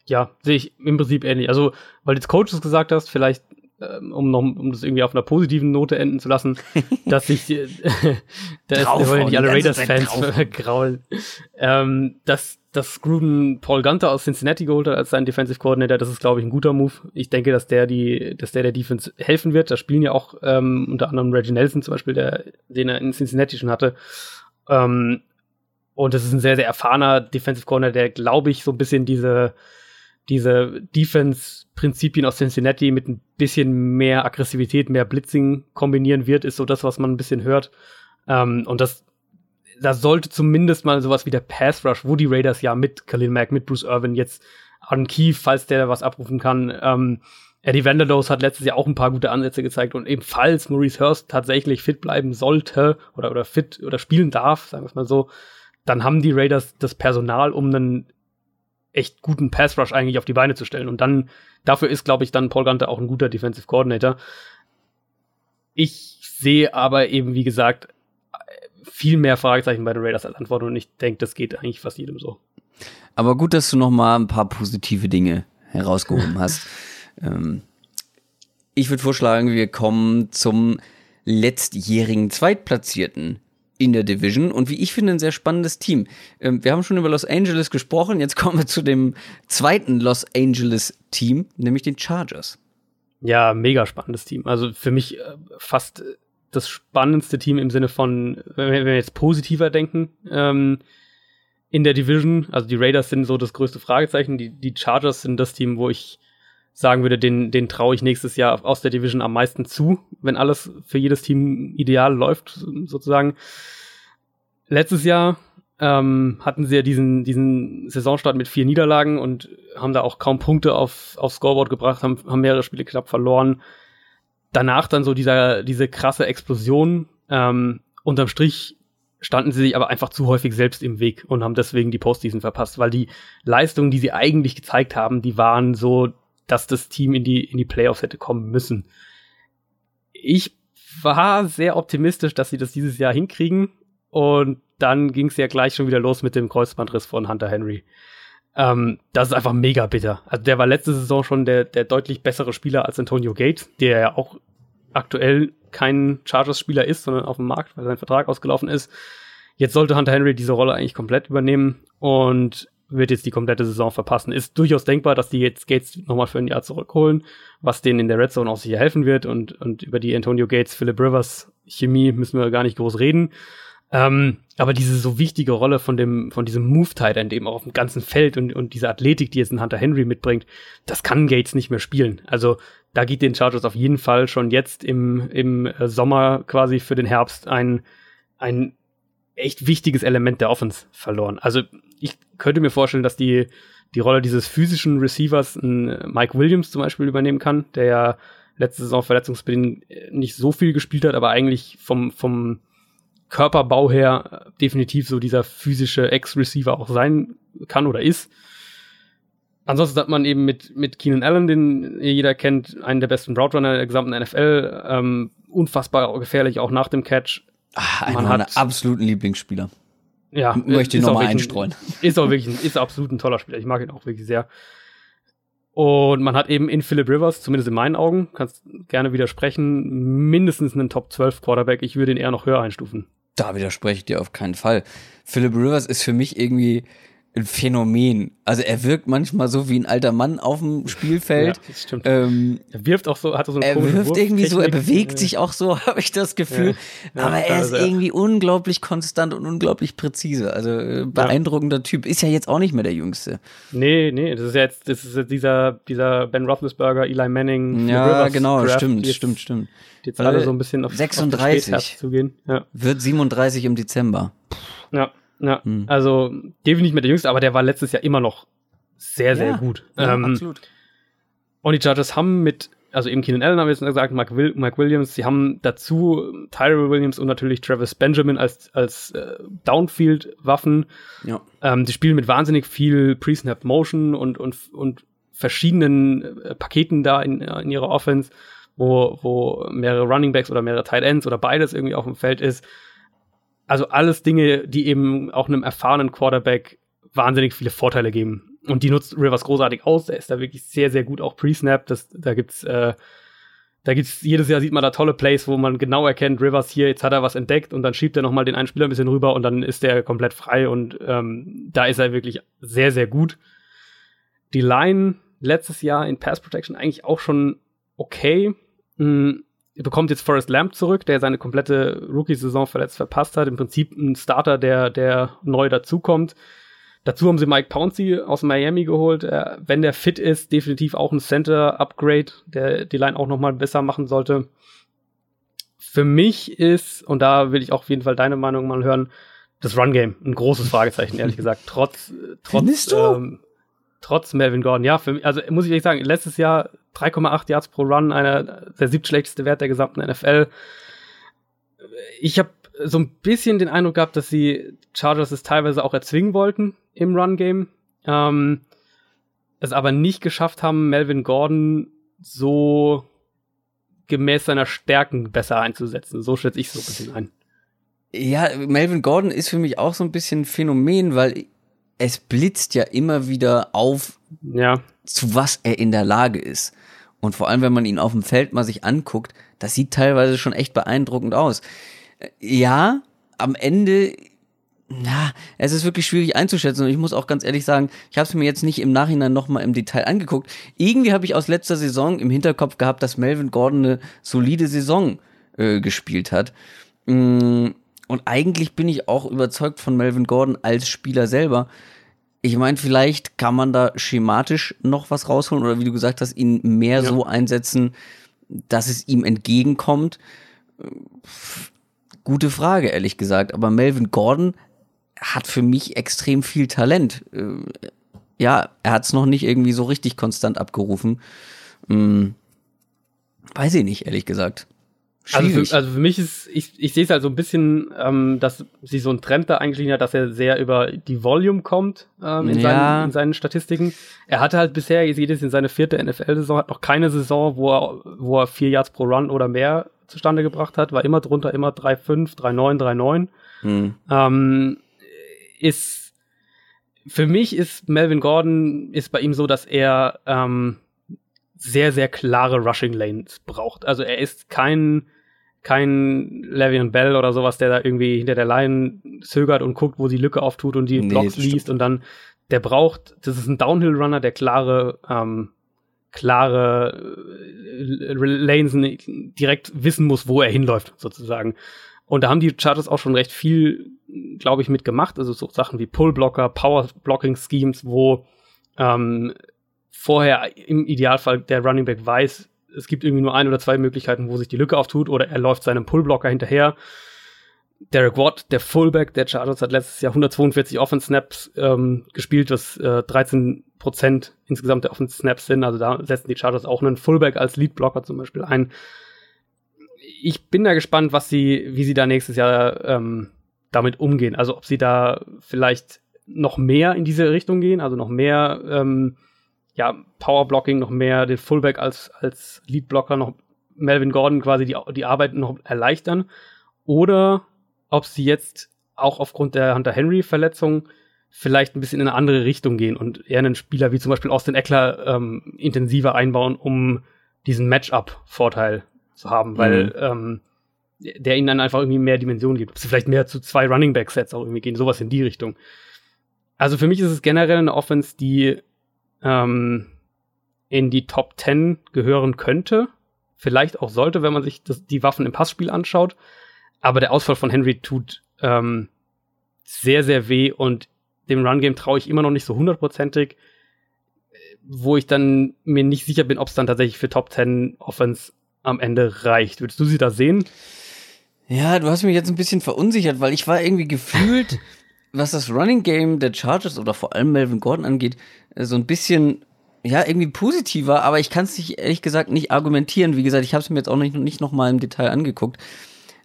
Ja, sehe ich im Prinzip ähnlich. Also, weil du jetzt Coaches gesagt hast, vielleicht ähm, um noch, um das irgendwie auf einer positiven Note enden zu lassen, dass ich, äh, da wollen ja nicht alle Raiders-Fans graulen, ähm, dass, dass Gruden Paul Gunter aus Cincinnati geholt hat als sein Defensive Coordinator, das ist, glaube ich, ein guter Move. Ich denke, dass der die, dass der der Defense helfen wird. Da spielen ja auch ähm, unter anderem Reggie Nelson zum Beispiel, der, den er in Cincinnati schon hatte. Ähm, und das ist ein sehr, sehr erfahrener Defensive Corner, der, glaube ich, so ein bisschen diese, diese Defense-Prinzipien aus Cincinnati mit ein bisschen mehr Aggressivität, mehr Blitzing kombinieren wird, ist so das, was man ein bisschen hört. Ähm, und das, da sollte zumindest mal sowas wie der Pass Rush, wo die Raiders ja mit Khalil Mack, mit Bruce Irvin jetzt Aaron Keefe, falls der was abrufen kann, ähm, Eddie Vanderlos hat letztes Jahr auch ein paar gute Ansätze gezeigt und eben falls Maurice Hurst tatsächlich fit bleiben sollte oder, oder fit oder spielen darf, sagen wir es mal so, dann haben die Raiders das Personal, um einen echt guten Pass Rush eigentlich auf die Beine zu stellen. Und dann, dafür ist, glaube ich, dann Paul Gunter auch ein guter Defensive Coordinator. Ich sehe aber eben, wie gesagt, viel mehr Fragezeichen bei den Raiders als Antwort und ich denke, das geht eigentlich fast jedem so. Aber gut, dass du noch mal ein paar positive Dinge herausgehoben hast. Ähm, ich würde vorschlagen, wir kommen zum letztjährigen Zweitplatzierten in der Division und wie ich finde ein sehr spannendes Team. Ähm, wir haben schon über Los Angeles gesprochen, jetzt kommen wir zu dem zweiten Los Angeles Team, nämlich den Chargers. Ja, mega spannendes Team. Also für mich äh, fast das spannendste Team im Sinne von, wenn wir jetzt positiver denken, ähm, in der Division. Also die Raiders sind so das größte Fragezeichen. Die, die Chargers sind das Team, wo ich sagen würde, den, den traue ich nächstes Jahr aus der Division am meisten zu, wenn alles für jedes Team ideal läuft, sozusagen. Letztes Jahr ähm, hatten sie ja diesen, diesen Saisonstart mit vier Niederlagen und haben da auch kaum Punkte auf, aufs Scoreboard gebracht, haben, haben mehrere Spiele knapp verloren. Danach dann so dieser, diese krasse Explosion. Ähm, unterm Strich standen sie sich aber einfach zu häufig selbst im Weg und haben deswegen die Postseason verpasst, weil die Leistungen, die sie eigentlich gezeigt haben, die waren so dass das Team in die, in die Playoffs hätte kommen müssen. Ich war sehr optimistisch, dass sie das dieses Jahr hinkriegen. Und dann ging es ja gleich schon wieder los mit dem Kreuzbandriss von Hunter Henry. Ähm, das ist einfach mega bitter. Also der war letzte Saison schon der, der deutlich bessere Spieler als Antonio Gates, der ja auch aktuell kein Chargers-Spieler ist, sondern auf dem Markt, weil sein Vertrag ausgelaufen ist. Jetzt sollte Hunter Henry diese Rolle eigentlich komplett übernehmen und wird jetzt die komplette Saison verpassen. Ist durchaus denkbar, dass die jetzt Gates nochmal für ein Jahr zurückholen, was denen in der Red Zone auch sicher helfen wird und, und über die Antonio Gates, Philip Rivers Chemie müssen wir gar nicht groß reden. Ähm, aber diese so wichtige Rolle von dem, von diesem Move-Tight End eben auch auf dem ganzen Feld und, und diese Athletik, die jetzt ein Hunter Henry mitbringt, das kann Gates nicht mehr spielen. Also da geht den Chargers auf jeden Fall schon jetzt im, im äh, Sommer quasi für den Herbst ein, ein echt wichtiges Element der Offense verloren. Also ich könnte mir vorstellen, dass die, die Rolle dieses physischen Receivers ein Mike Williams zum Beispiel übernehmen kann, der ja letzte Saison verletzungsbedingt nicht so viel gespielt hat, aber eigentlich vom, vom Körperbau her definitiv so dieser physische Ex-Receiver auch sein kann oder ist. Ansonsten hat man eben mit, mit Keenan Allen, den jeder kennt, einen der besten Route Runner der gesamten NFL, ähm, unfassbar gefährlich, auch nach dem Catch. Ach, einer meiner absoluten Lieblingsspieler. Ja, möchte ich nochmal einstreuen. Ist auch wirklich, ist absolut ein toller Spieler. Ich mag ihn auch wirklich sehr. Und man hat eben in Philip Rivers, zumindest in meinen Augen, kannst gerne widersprechen, mindestens einen Top 12 Quarterback. Ich würde ihn eher noch höher einstufen. Da widerspreche ich dir auf keinen Fall. Philip Rivers ist für mich irgendwie ein Phänomen. Also er wirkt manchmal so wie ein alter Mann auf dem Spielfeld. Ja, das stimmt. Ähm, er wirft auch so, hat so eine Er wirft irgendwie so, er bewegt sich auch so, habe ich das Gefühl. Ja, Aber er ist irgendwie unglaublich konstant und unglaublich präzise. Also äh, beeindruckender Typ. Ist ja jetzt auch nicht mehr der Jüngste. Nee, nee, das ist jetzt, das ist jetzt dieser, dieser Ben Roethlisberger, Eli Manning. Ja, genau, Draft, stimmt, jetzt, stimmt, stimmt. Jetzt alle so ein bisschen auf 36 auf zu gehen. Wird 37 im Dezember. Ja. Ja, hm. also definitiv nicht mehr der Jüngste, aber der war letztes Jahr immer noch sehr, sehr ja, gut. Ja, ähm, absolut. Und die Chargers haben mit, also eben Keenan Allen haben wir jetzt gesagt, Mike, Will, Mike Williams, sie haben dazu Tyrell Williams und natürlich Travis Benjamin als, als äh, Downfield-Waffen. Ja. Ähm, die spielen mit wahnsinnig viel Pre-Snap Motion und, und, und verschiedenen äh, Paketen da in, in ihrer Offense, wo, wo mehrere Running Backs oder mehrere Tight Ends oder beides irgendwie auf dem Feld ist also alles Dinge, die eben auch einem erfahrenen Quarterback wahnsinnig viele Vorteile geben. Und die nutzt Rivers großartig aus. Er ist da wirklich sehr, sehr gut auch pre-snap. Das, da gibt's, äh, da gibt's, jedes Jahr sieht man da tolle Plays, wo man genau erkennt, Rivers hier, jetzt hat er was entdeckt und dann schiebt er nochmal den einen Spieler ein bisschen rüber und dann ist der komplett frei und ähm, da ist er wirklich sehr, sehr gut. Die Line letztes Jahr in Pass Protection eigentlich auch schon okay. Mhm bekommt jetzt Forrest Lamp zurück, der seine komplette Rookie-Saison verletzt verpasst hat. Im Prinzip ein Starter, der, der neu dazukommt. Dazu haben sie Mike Pouncey aus Miami geholt. Er, wenn der fit ist, definitiv auch ein Center-Upgrade, der die Line auch noch mal besser machen sollte. Für mich ist, und da will ich auch auf jeden Fall deine Meinung mal hören, das Run-Game ein großes Fragezeichen, ehrlich gesagt. Trotz, trotz, ähm, trotz Melvin Gordon. Ja, für mich, also muss ich ehrlich sagen, letztes Jahr 3,8 Yards pro Run, einer der siebtschlechteste Wert der gesamten NFL. Ich habe so ein bisschen den Eindruck gehabt, dass sie Chargers es teilweise auch erzwingen wollten im Run-Game. Ähm, es aber nicht geschafft haben, Melvin Gordon so gemäß seiner Stärken besser einzusetzen. So schätze ich so ein bisschen ein. Ja, Melvin Gordon ist für mich auch so ein bisschen ein Phänomen, weil es blitzt ja immer wieder auf, ja. zu was er in der Lage ist. Und vor allem, wenn man ihn auf dem Feld mal sich anguckt, das sieht teilweise schon echt beeindruckend aus. Ja, am Ende, na, es ist wirklich schwierig einzuschätzen. Und ich muss auch ganz ehrlich sagen, ich habe es mir jetzt nicht im Nachhinein nochmal im Detail angeguckt. Irgendwie habe ich aus letzter Saison im Hinterkopf gehabt, dass Melvin Gordon eine solide Saison äh, gespielt hat. Mm, und eigentlich bin ich auch überzeugt von Melvin Gordon als Spieler selber. Ich meine, vielleicht kann man da schematisch noch was rausholen oder wie du gesagt hast, ihn mehr ja. so einsetzen, dass es ihm entgegenkommt. Gute Frage, ehrlich gesagt. Aber Melvin Gordon hat für mich extrem viel Talent. Ja, er hat es noch nicht irgendwie so richtig konstant abgerufen. Hm, weiß ich nicht, ehrlich gesagt. Also für, also für, mich ist, ich, ich sehe es halt so ein bisschen, ähm, dass sie so ein Trend da eigentlich hat, dass er sehr über die Volume kommt ähm, in, ja. seinen, in seinen Statistiken. Er hatte halt bisher, ihr seht es in seine vierte NFL-Saison, hat noch keine Saison, wo er, wo er vier Yards pro Run oder mehr zustande gebracht hat, war immer drunter, immer 3,5, 3,9, 3,9. Hm. Ähm, ist für mich ist Melvin Gordon ist bei ihm so, dass er ähm, sehr, sehr klare Rushing Lanes braucht. Also er ist kein, kein Le'Veon Bell oder sowas, der da irgendwie hinter der Line zögert und guckt, wo die Lücke auftut und die nee, Blocks liest und dann, der braucht, das ist ein Downhill-Runner, der klare, ähm, klare äh, Lanes direkt wissen muss, wo er hinläuft, sozusagen. Und da haben die Chargers auch schon recht viel, glaube ich, mitgemacht. Also so Sachen wie Pull-Blocker, Power-Blocking-Schemes, wo ähm, vorher im Idealfall der Running Back weiß, es gibt irgendwie nur ein oder zwei Möglichkeiten, wo sich die Lücke auftut, oder er läuft seinem Pullblocker hinterher. Derek Watt, der Fullback der Chargers, hat letztes Jahr 142 Offense-Snaps ähm, gespielt, was äh, 13 Prozent insgesamt der Offense-Snaps sind. Also da setzen die Chargers auch einen Fullback als Lead-Blocker zum Beispiel ein. Ich bin da gespannt, was sie, wie sie da nächstes Jahr ähm, damit umgehen. Also ob sie da vielleicht noch mehr in diese Richtung gehen, also noch mehr ähm, ja, Powerblocking noch mehr, den Fullback als, als Leadblocker noch Melvin Gordon quasi die, die Arbeit noch erleichtern. Oder ob sie jetzt auch aufgrund der Hunter Henry-Verletzung vielleicht ein bisschen in eine andere Richtung gehen und eher einen Spieler wie zum Beispiel Austin Eckler ähm, intensiver einbauen, um diesen Matchup-Vorteil zu haben, weil mhm. ähm, der ihnen dann einfach irgendwie mehr Dimensionen gibt. Ob sie vielleicht mehr zu zwei Running Back-Sets auch irgendwie gehen, sowas in die Richtung. Also für mich ist es generell eine Offense, die ähm, in die Top 10 gehören könnte. Vielleicht auch sollte, wenn man sich das, die Waffen im Passspiel anschaut. Aber der Ausfall von Henry tut ähm, sehr, sehr weh und dem Run-Game traue ich immer noch nicht so hundertprozentig, wo ich dann mir nicht sicher bin, ob es dann tatsächlich für Top 10 Offense am Ende reicht. Würdest du sie da sehen? Ja, du hast mich jetzt ein bisschen verunsichert, weil ich war irgendwie gefühlt was das Running Game der Chargers oder vor allem Melvin Gordon angeht, so ein bisschen ja, irgendwie positiver, aber ich kann es nicht, ehrlich gesagt nicht argumentieren. Wie gesagt, ich habe es mir jetzt auch nicht, nicht nochmal im Detail angeguckt.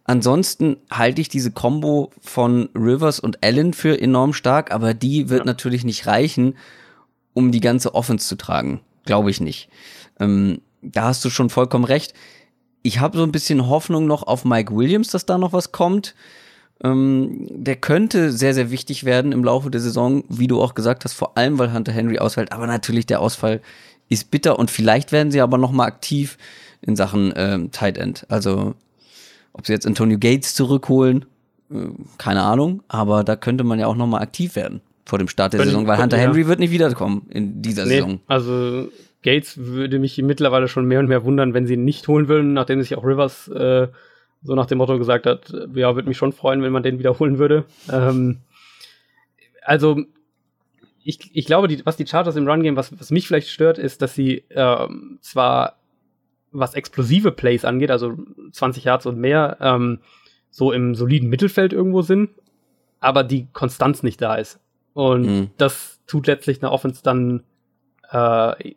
Ansonsten halte ich diese Combo von Rivers und Allen für enorm stark, aber die wird ja. natürlich nicht reichen, um die ganze Offense zu tragen. Glaube ich nicht. Ähm, da hast du schon vollkommen recht. Ich habe so ein bisschen Hoffnung noch auf Mike Williams, dass da noch was kommt. Ähm, der könnte sehr, sehr wichtig werden im Laufe der Saison, wie du auch gesagt hast, vor allem weil Hunter Henry ausfällt. Aber natürlich, der Ausfall ist bitter und vielleicht werden sie aber noch mal aktiv in Sachen ähm, Tight End. Also, ob sie jetzt Antonio Gates zurückholen, äh, keine Ahnung, aber da könnte man ja auch noch mal aktiv werden vor dem Start der Wenn Saison, weil Hunter ja. Henry wird nicht wiederkommen in dieser nee, Saison. Also Gates würde mich mittlerweile schon mehr und mehr wundern, wenn sie ihn nicht holen würden, nachdem sich auch Rivers äh, so nach dem Motto gesagt hat, ja, würde mich schon freuen, wenn man den wiederholen würde. Ähm, also, ich, ich glaube, die, was die Chargers im Run-Game, was, was mich vielleicht stört, ist, dass sie ähm, zwar was explosive Plays angeht, also 20 Yards und mehr, ähm, so im soliden Mittelfeld irgendwo sind, aber die Konstanz nicht da ist. Und mhm. das tut letztlich einer Offense dann äh,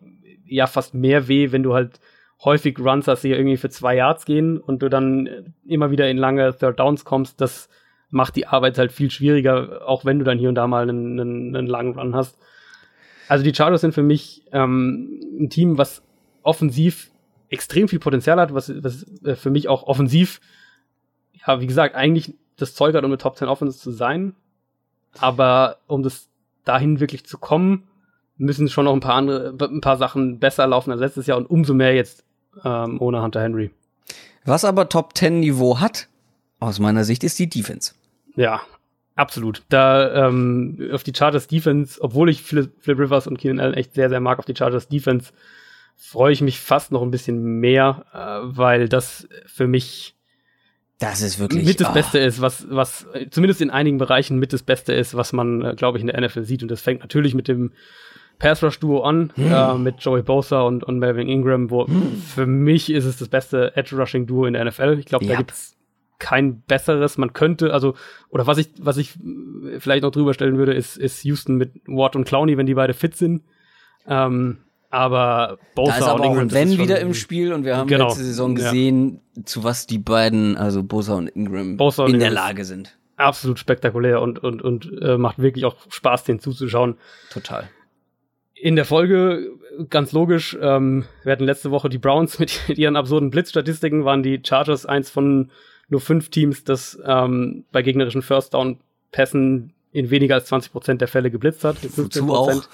ja fast mehr weh, wenn du halt häufig Runs hast, die irgendwie für zwei Yards gehen und du dann immer wieder in lange Third Downs kommst, das macht die Arbeit halt viel schwieriger, auch wenn du dann hier und da mal einen, einen, einen langen Run hast. Also die Chargers sind für mich ähm, ein Team, was offensiv extrem viel Potenzial hat, was, was äh, für mich auch offensiv, ja, wie gesagt, eigentlich das Zeug hat, um eine Top 10 Offense zu sein. Aber um das dahin wirklich zu kommen, müssen schon noch ein paar andere, ein paar Sachen besser laufen als letztes Jahr und umso mehr jetzt ähm, ohne Hunter Henry. Was aber Top 10 Niveau hat, aus meiner Sicht, ist die Defense. Ja, absolut. Da ähm, auf die Chargers Defense, obwohl ich Philip, Philip Rivers und Keenan Allen echt sehr, sehr mag auf die Chargers Defense, freue ich mich fast noch ein bisschen mehr, äh, weil das für mich das ist wirklich mit das oh. Beste ist, was was zumindest in einigen Bereichen mit das Beste ist, was man äh, glaube ich in der NFL sieht und das fängt natürlich mit dem Pass Rush Duo an hm. äh, mit Joey Bosa und, und Melvin Ingram, wo hm. für mich ist es das beste Edge Rushing Duo in der NFL. Ich glaube, da gibt's kein besseres. Man könnte, also, oder was ich, was ich vielleicht noch drüber stellen würde, ist, ist Houston mit Watt und Clowney, wenn die beide fit sind. Ähm, aber Bosa da ist aber und Ingram, auch Wenn wieder im Spiel und wir haben genau, letzte Saison gesehen, ja. zu was die beiden, also Bosa und Ingram, Bosa und in Ingram der Lage sind. Absolut spektakulär und, und, und äh, macht wirklich auch Spaß, den zuzuschauen. Total in der Folge, ganz logisch, ähm, wir hatten letzte Woche die Browns mit, ihren absurden Blitzstatistiken, waren die Chargers eins von nur fünf Teams, das ähm, bei gegnerischen First Down Pässen in weniger als 20 Prozent der Fälle geblitzt hat. 15 Prozent.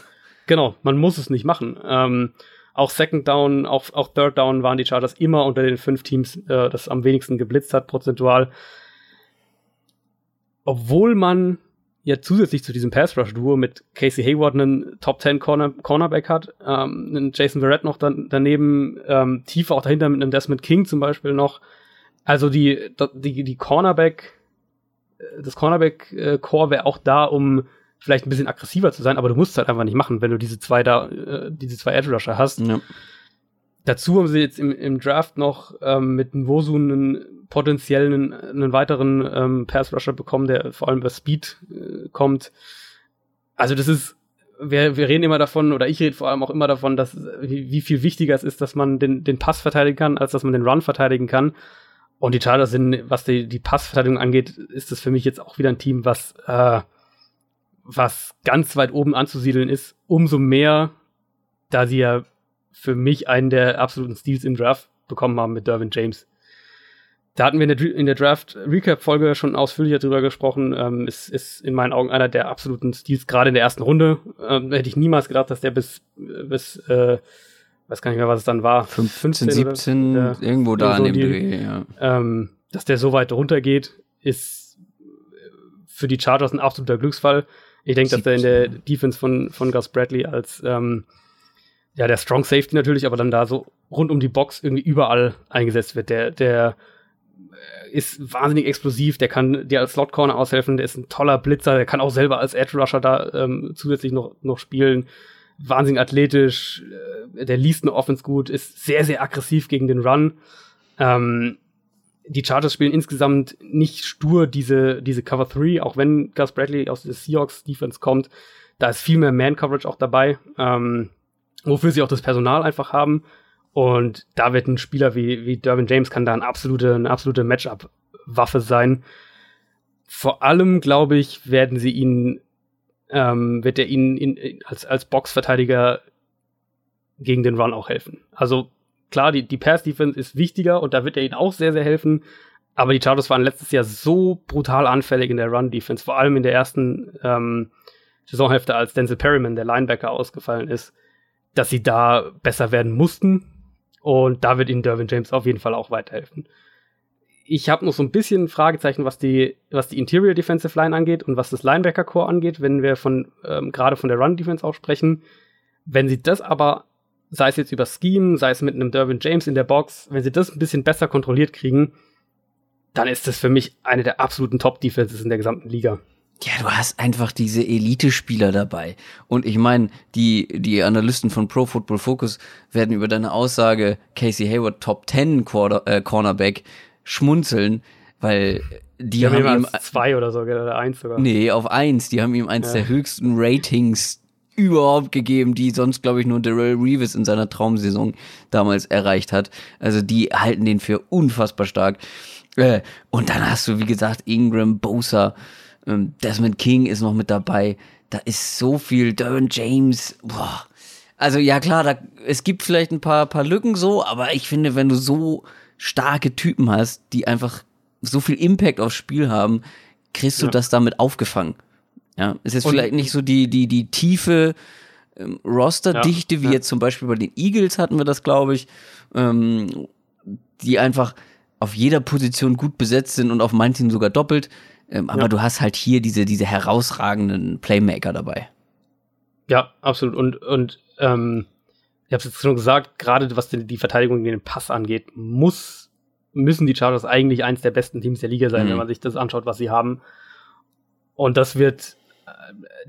Genau, man muss es nicht machen. Ähm, auch Second Down, auch, auch Third Down waren die Chargers immer unter den fünf Teams, äh, das am wenigsten geblitzt hat, prozentual. Obwohl man ja zusätzlich zu diesem Pass Rush Duo mit Casey Hayward einen Top 10 Corner, Cornerback hat, ähm, einen Jason Verrett noch dann, daneben, ähm, tiefer auch dahinter mit einem Desmond King zum Beispiel noch. Also die, die, die Cornerback, äh, das Cornerback äh, Core wäre auch da, um vielleicht ein bisschen aggressiver zu sein, aber du musst es halt einfach nicht machen, wenn du diese zwei da, äh, diese zwei Edge Rusher hast. Ja. Dazu haben sie jetzt im, im Draft noch ähm, mit Nwosu einen potenziellen einen weiteren ähm, Pass Rusher bekommen, der vor allem über Speed äh, kommt. Also das ist, wir, wir reden immer davon, oder ich rede vor allem auch immer davon, dass wie, wie viel wichtiger es ist, dass man den, den Pass verteidigen kann, als dass man den Run verteidigen kann. Und die Chargers sind, was die, die Passverteidigung angeht, ist das für mich jetzt auch wieder ein Team, was, äh, was ganz weit oben anzusiedeln ist. Umso mehr, da sie ja für mich einen der absoluten Steals im Draft bekommen haben mit Dervin James. Da hatten wir in der, in der Draft-Recap-Folge schon ausführlicher drüber gesprochen. Ähm, ist, ist in meinen Augen einer der absoluten Stils, gerade in der ersten Runde. Ähm, hätte ich niemals gedacht, dass der bis, bis äh, weiß gar nicht mehr, was es dann war. 15, 17, oder, irgendwo da an dem Dreh, ja. Ähm, dass der so weit runtergeht, ist für die Chargers ein absoluter Glücksfall. Ich denke, dass er in der Defense von, von Gus Bradley als ähm, ja, der Strong Safety natürlich, aber dann da so rund um die Box irgendwie überall eingesetzt wird. Der, der ist wahnsinnig explosiv, der kann dir als Slot Corner aushelfen, der ist ein toller Blitzer, der kann auch selber als Edge Rusher da ähm, zusätzlich noch, noch spielen. Wahnsinnig athletisch, äh, der liest eine Offense gut, ist sehr, sehr aggressiv gegen den Run. Ähm, die Chargers spielen insgesamt nicht stur diese, diese Cover 3, auch wenn Gus Bradley aus der Seahawks Defense kommt. Da ist viel mehr Man-Coverage auch dabei, ähm, wofür sie auch das Personal einfach haben. Und da wird ein Spieler wie, wie Derwin James kann da eine absolute, eine absolute Matchup-Waffe sein. Vor allem, glaube ich, werden sie ihn, ähm, wird er ihnen in, als, als Boxverteidiger gegen den Run auch helfen. Also klar, die, die Pass-Defense ist wichtiger und da wird er ihnen auch sehr, sehr helfen. Aber die Chargers waren letztes Jahr so brutal anfällig in der Run-Defense, vor allem in der ersten ähm, Saisonhälfte, als Denzel Perryman, der Linebacker, ausgefallen ist, dass sie da besser werden mussten. Und da wird ihnen Derwin James auf jeden Fall auch weiterhelfen. Ich habe noch so ein bisschen Fragezeichen, was die, was die Interior Defensive Line angeht und was das Linebacker Core angeht, wenn wir von ähm, gerade von der Run Defense auch sprechen. Wenn sie das aber, sei es jetzt über Scheme, sei es mit einem Derwin James in der Box, wenn sie das ein bisschen besser kontrolliert kriegen, dann ist das für mich eine der absoluten Top Defenses in der gesamten Liga. Ja, du hast einfach diese Elite-Spieler dabei. Und ich meine, die, die Analysten von Pro Football Focus werden über deine Aussage Casey Hayward Top 10 Quarter, äh, Cornerback schmunzeln, weil die, haben, haben ihm zwei oder so, oder eins sogar. Nee, auf eins. Die haben ihm eins ja. der höchsten Ratings überhaupt gegeben, die sonst, glaube ich, nur Darrell Reeves in seiner Traumsaison damals erreicht hat. Also die halten den für unfassbar stark. Äh, und dann hast du, wie gesagt, Ingram, Bosa, ähm, Desmond King ist noch mit dabei. Da ist so viel. Derwin James. Boah. Also ja klar, da, es gibt vielleicht ein paar, paar Lücken so, aber ich finde, wenn du so starke Typen hast, die einfach so viel Impact aufs Spiel haben, kriegst du ja. das damit aufgefangen. Ja, es ist Und vielleicht nicht so die, die, die tiefe ähm, Rosterdichte, ja, wie ja. jetzt zum Beispiel bei den Eagles hatten wir das, glaube ich, ähm, die einfach auf jeder Position gut besetzt sind und auf manchen sogar doppelt. Ähm, aber ja. du hast halt hier diese, diese herausragenden Playmaker dabei. Ja, absolut. Und, und ähm, ich habe es jetzt schon gesagt, gerade was die, die Verteidigung gegen den Pass angeht, muss, müssen die Chargers eigentlich eins der besten Teams der Liga sein, mhm. wenn man sich das anschaut, was sie haben. Und das wird, äh,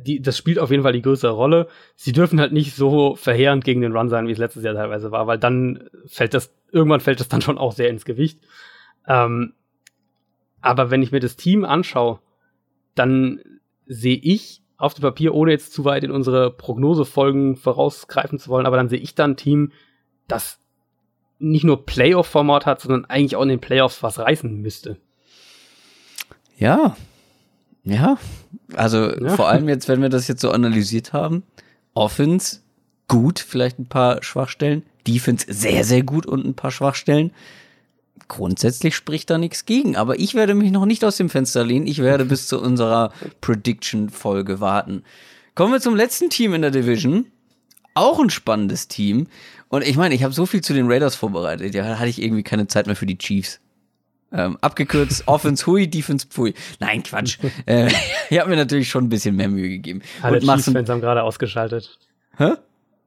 die, das spielt auf jeden Fall die größere Rolle. Sie dürfen halt nicht so verheerend gegen den Run sein, wie es letztes Jahr teilweise war, weil dann fällt das, irgendwann fällt das dann schon auch sehr ins Gewicht. Ähm, aber wenn ich mir das Team anschaue, dann sehe ich auf dem Papier, ohne jetzt zu weit in unsere Prognosefolgen vorausgreifen zu wollen, aber dann sehe ich dann ein Team, das nicht nur Playoff-Format hat, sondern eigentlich auch in den Playoffs was reißen müsste. Ja, ja. Also ja. vor allem jetzt, wenn wir das jetzt so analysiert haben, Offense gut, vielleicht ein paar Schwachstellen, Defense sehr, sehr gut und ein paar Schwachstellen grundsätzlich spricht da nichts gegen. Aber ich werde mich noch nicht aus dem Fenster lehnen. Ich werde bis zu unserer Prediction-Folge warten. Kommen wir zum letzten Team in der Division. Auch ein spannendes Team. Und ich meine, ich habe so viel zu den Raiders vorbereitet. Ja, hatte ich irgendwie keine Zeit mehr für die Chiefs. Ähm, abgekürzt, Offense Hui, Defense Pfui. Nein, Quatsch. äh, ich habe mir natürlich schon ein bisschen mehr Mühe gegeben. Alle Chiefs-Fans haben gerade ausgeschaltet. Hä?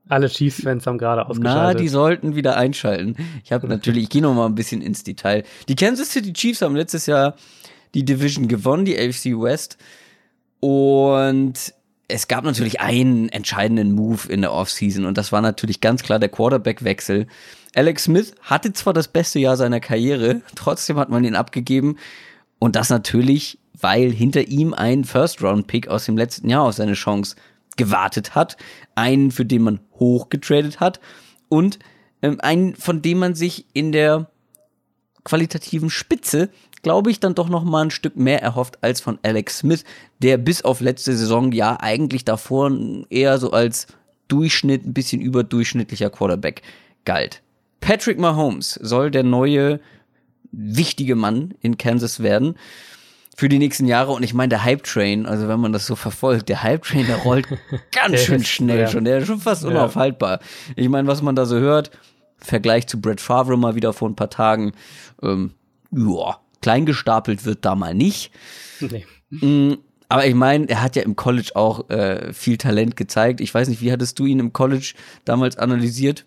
Alle Chiefs-Fans haben gerade ausgeschaltet. Na, die sollten wieder einschalten. Ich habe natürlich, ich gehe noch mal ein bisschen ins Detail. Die Kansas City Chiefs haben letztes Jahr die Division gewonnen, die AFC West. Und es gab natürlich einen entscheidenden Move in der Offseason und das war natürlich ganz klar der Quarterback-Wechsel. Alex Smith hatte zwar das beste Jahr seiner Karriere, trotzdem hat man ihn abgegeben und das natürlich, weil hinter ihm ein First-Round-Pick aus dem letzten Jahr auf seine Chance gewartet hat, einen, für den man hochgetradet hat und ähm, einen, von dem man sich in der qualitativen Spitze, glaube ich, dann doch noch mal ein Stück mehr erhofft als von Alex Smith, der bis auf letzte Saison ja eigentlich davor eher so als Durchschnitt, ein bisschen überdurchschnittlicher Quarterback galt. Patrick Mahomes soll der neue wichtige Mann in Kansas werden für die nächsten Jahre. Und ich meine, der Hype Train, also wenn man das so verfolgt, der Hype Train, der rollt ganz schön schnell ja. schon. Der ist schon fast unaufhaltbar. Ich meine, was man da so hört, Vergleich zu Brett Favre mal wieder vor ein paar Tagen, ähm, ja, kleingestapelt wird da mal nicht. Nee. Mm, aber ich meine, er hat ja im College auch äh, viel Talent gezeigt. Ich weiß nicht, wie hattest du ihn im College damals analysiert?